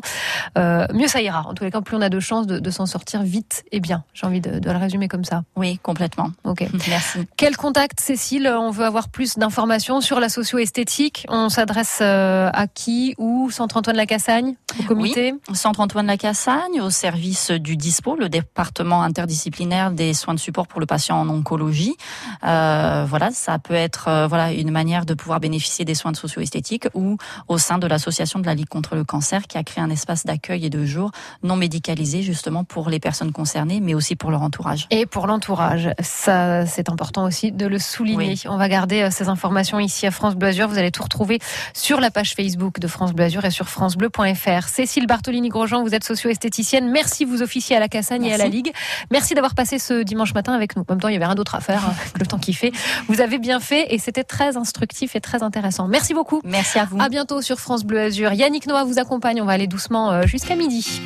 euh, mieux ça ira. En tous les cas, plus on a de chances de, de s'en sortir vite et bien. J'ai envie de, de le résumer comme ça. Oui, complètement. Ok. Merci. Quel contact, Cécile On veut avoir plus d'informations sur la socio-esthétique? On s'adresse euh, à qui? Où? Centre Antoine Lacassagne Au comité? Oui, Centre Antoine Lacassagne, au service du DISPO, le département interdisciplinaire des soins de support pour le patient en oncologie. Euh, voilà, ça peut être euh, voilà une manière de pouvoir bénéficier des soins de socio-esthétique ou au sein de l'association de la Ligue contre le cancer qui a créé un espace d'accueil et de jour non médicalisé justement pour les personnes concernées, mais aussi pour leur entourage. Et pour l'entourage, ça c'est important aussi de le souligner. On va garder euh, ces informations ici à France Bleu Azur. Vous allez tout retrouver sur la page Facebook de France Bleu Azur et sur francebleu.fr. Cécile Bartolini-Grosjean, vous êtes socio-esthéticienne. Merci, vous officiez à la Cassagne et à la. Ligue. Merci d'avoir passé ce dimanche matin avec nous. En même temps, il y avait rien d'autre à faire, hein, avec le temps qui fait. Vous avez bien fait et c'était très instructif et très intéressant. Merci beaucoup. Merci à vous. À bientôt sur France Bleu Azur. Yannick Noah vous accompagne. On va aller doucement euh, jusqu'à midi.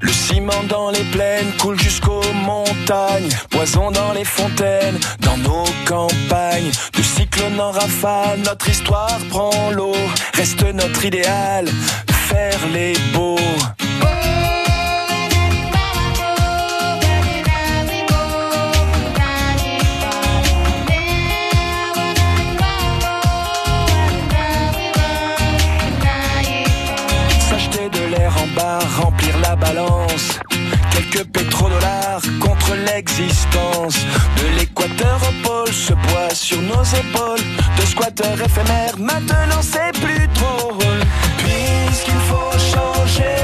Le ciment dans les plaines coule jusqu'aux montagnes, poison dans les fontaines, dans nos campagnes. De cyclone en rafale, notre histoire prend l'eau, reste notre idéal, faire les beaux. Quelques pétrodollars contre l'existence. De l'équateur au pôle, ce poids sur nos épaules. De squatteurs éphémères, maintenant c'est plus drôle. Puisqu'il faut changer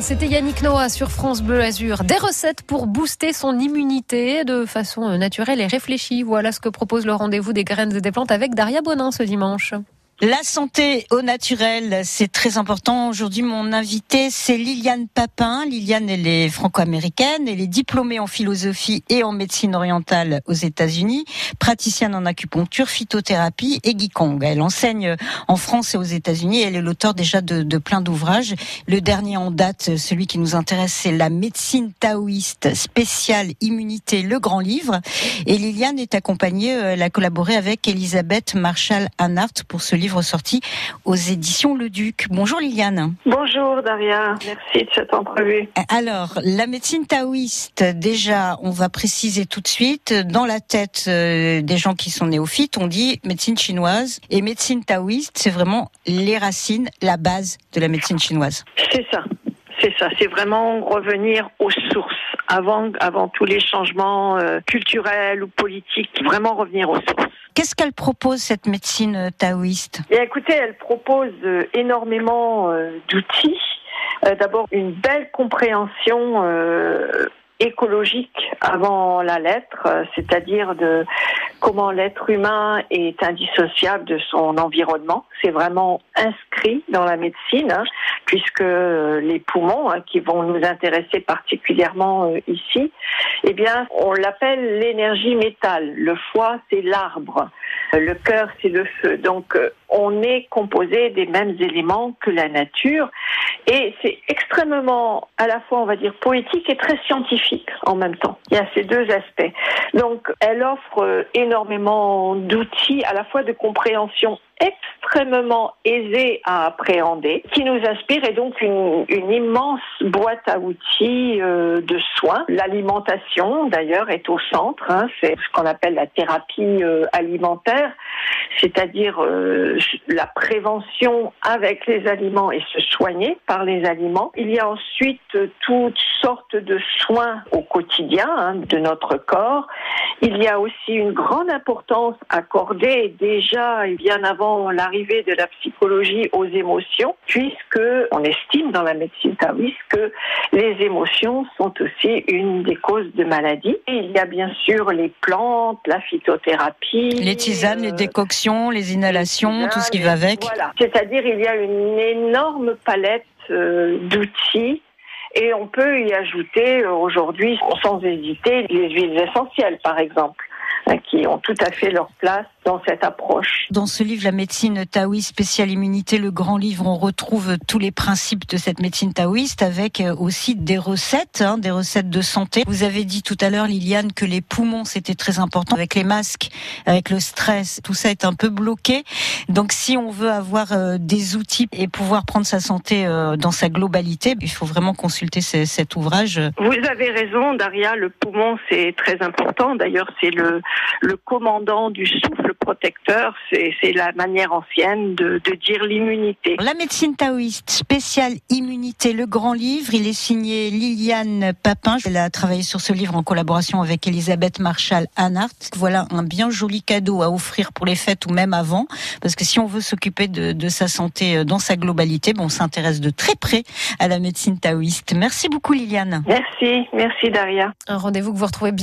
c'était Yannick Noah sur France Bleu Azur. Des recettes pour booster son immunité de façon euh, naturelle et réfléchie. Voilà ce que propose le rendez-vous des graines et des plantes avec Daria Bonin ce dimanche. La santé au naturel, c'est très important. Aujourd'hui, mon invitée, c'est Liliane Papin. Liliane, elle est franco-américaine. Elle est diplômée en philosophie et en médecine orientale aux États-Unis, praticienne en acupuncture, phytothérapie et Qigong. Elle enseigne en France et aux États-Unis. Elle est l'auteur déjà de, de plein d'ouvrages. Le dernier en date, celui qui nous intéresse, c'est La médecine taoïste spéciale immunité, le grand livre. Et Liliane est accompagnée, euh, elle a collaboré avec Elisabeth Marshall-Anhart pour ce livre sorti aux éditions Le Duc. Bonjour Liliane. Bonjour Daria, merci de cette entrevue. Alors, la médecine taoïste, déjà, on va préciser tout de suite, dans la tête euh, des gens qui sont néophytes, on dit médecine chinoise. Et médecine taoïste, c'est vraiment les racines, la base de la médecine chinoise. C'est ça, c'est ça, c'est vraiment revenir aux sources. Avant, avant tous les changements euh, culturels ou politiques, vraiment revenir aux sources. Qu'est-ce qu'elle propose, cette médecine euh, taoïste? Et écoutez, elle propose euh, énormément euh, d'outils. D'abord, une belle compréhension écologique avant la lettre, euh, c'est-à-dire de comment l'être humain est indissociable de son environnement. C'est vraiment inscrit dans la médecine, hein, puisque euh, les poumons, hein, qui vont nous intéresser particulièrement euh, ici, eh bien, on l'appelle l'énergie métal. Le foie, c'est l'arbre. Le cœur, c'est le feu. Donc, on est composé des mêmes éléments que la nature. Et c'est extrêmement, à la fois, on va dire, poétique et très scientifique en même temps. Il y a ces deux aspects. Donc, elle offre euh, énormément d'outils, à la fois de compréhension extrêmement aisée à appréhender, qui nous inspire et donc une, immense boîte à outils euh, de soins. L'alimentation, d'ailleurs, est au centre. hein. c'est ce qu'on appelle la thérapie euh, alimentaire, c'est-à-dire euh, la prévention avec les aliments et se soigner par les aliments. Il y a ensuite toutes sortes de soins au quotidien hein, de notre corps. Il y a aussi une grande importance accordée déjà et bien avant l'arrivée de la psychologie aux émotions, puisque on estime dans la médecine taoïste que les émotions sont aussi une des causes de maladie. Et il y a bien sûr les plantes, la phytothérapie, Les tisanes, les décoctions, les inhalations, tout ce qui va avec. voilà. C'est-à-dire il y a une énorme palette euh, d'outils et on peut y ajouter euh, aujourd'hui, sans hésiter, les huiles essentielles, par exemple, hein, qui ont tout à fait leur place dans cette approche. Dans ce livre, La médecine taoïste spéciale immunité, le grand livre, on retrouve tous les principes de cette médecine taoïste avec euh, aussi des recettes, hein, des recettes de santé. Vous avez dit tout à l'heure, Liliane, que les poumons, c'était très important. Avec les masques, avec le stress, tout ça est un peu bloqué. Donc si on veut avoir euh, des outils et pouvoir prendre sa santé euh, dans sa globalité, il faut vraiment consulter ce- cet ouvrage. Vous avez raison, Daria, le poumon, c'est très important. D'ailleurs, c'est le, le commandant du souffle protecteur. C'est la manière ancienne de, de dire l'immunité. La médecine taoïste spéciale immunité, le grand livre, il est signé Liliane Papin. Elle a travaillé sur ce livre en collaboration avec Elisabeth Marshall Anhart. Voilà un bien joli cadeau à offrir pour les fêtes ou même avant, parce que si on veut s'occuper de, de sa santé euh, dans sa globalité, bon, on s'intéresse de très près à la médecine taoïste. Merci beaucoup Liliane. Merci, merci Daria. Un rendez-vous que vous retrouvez bien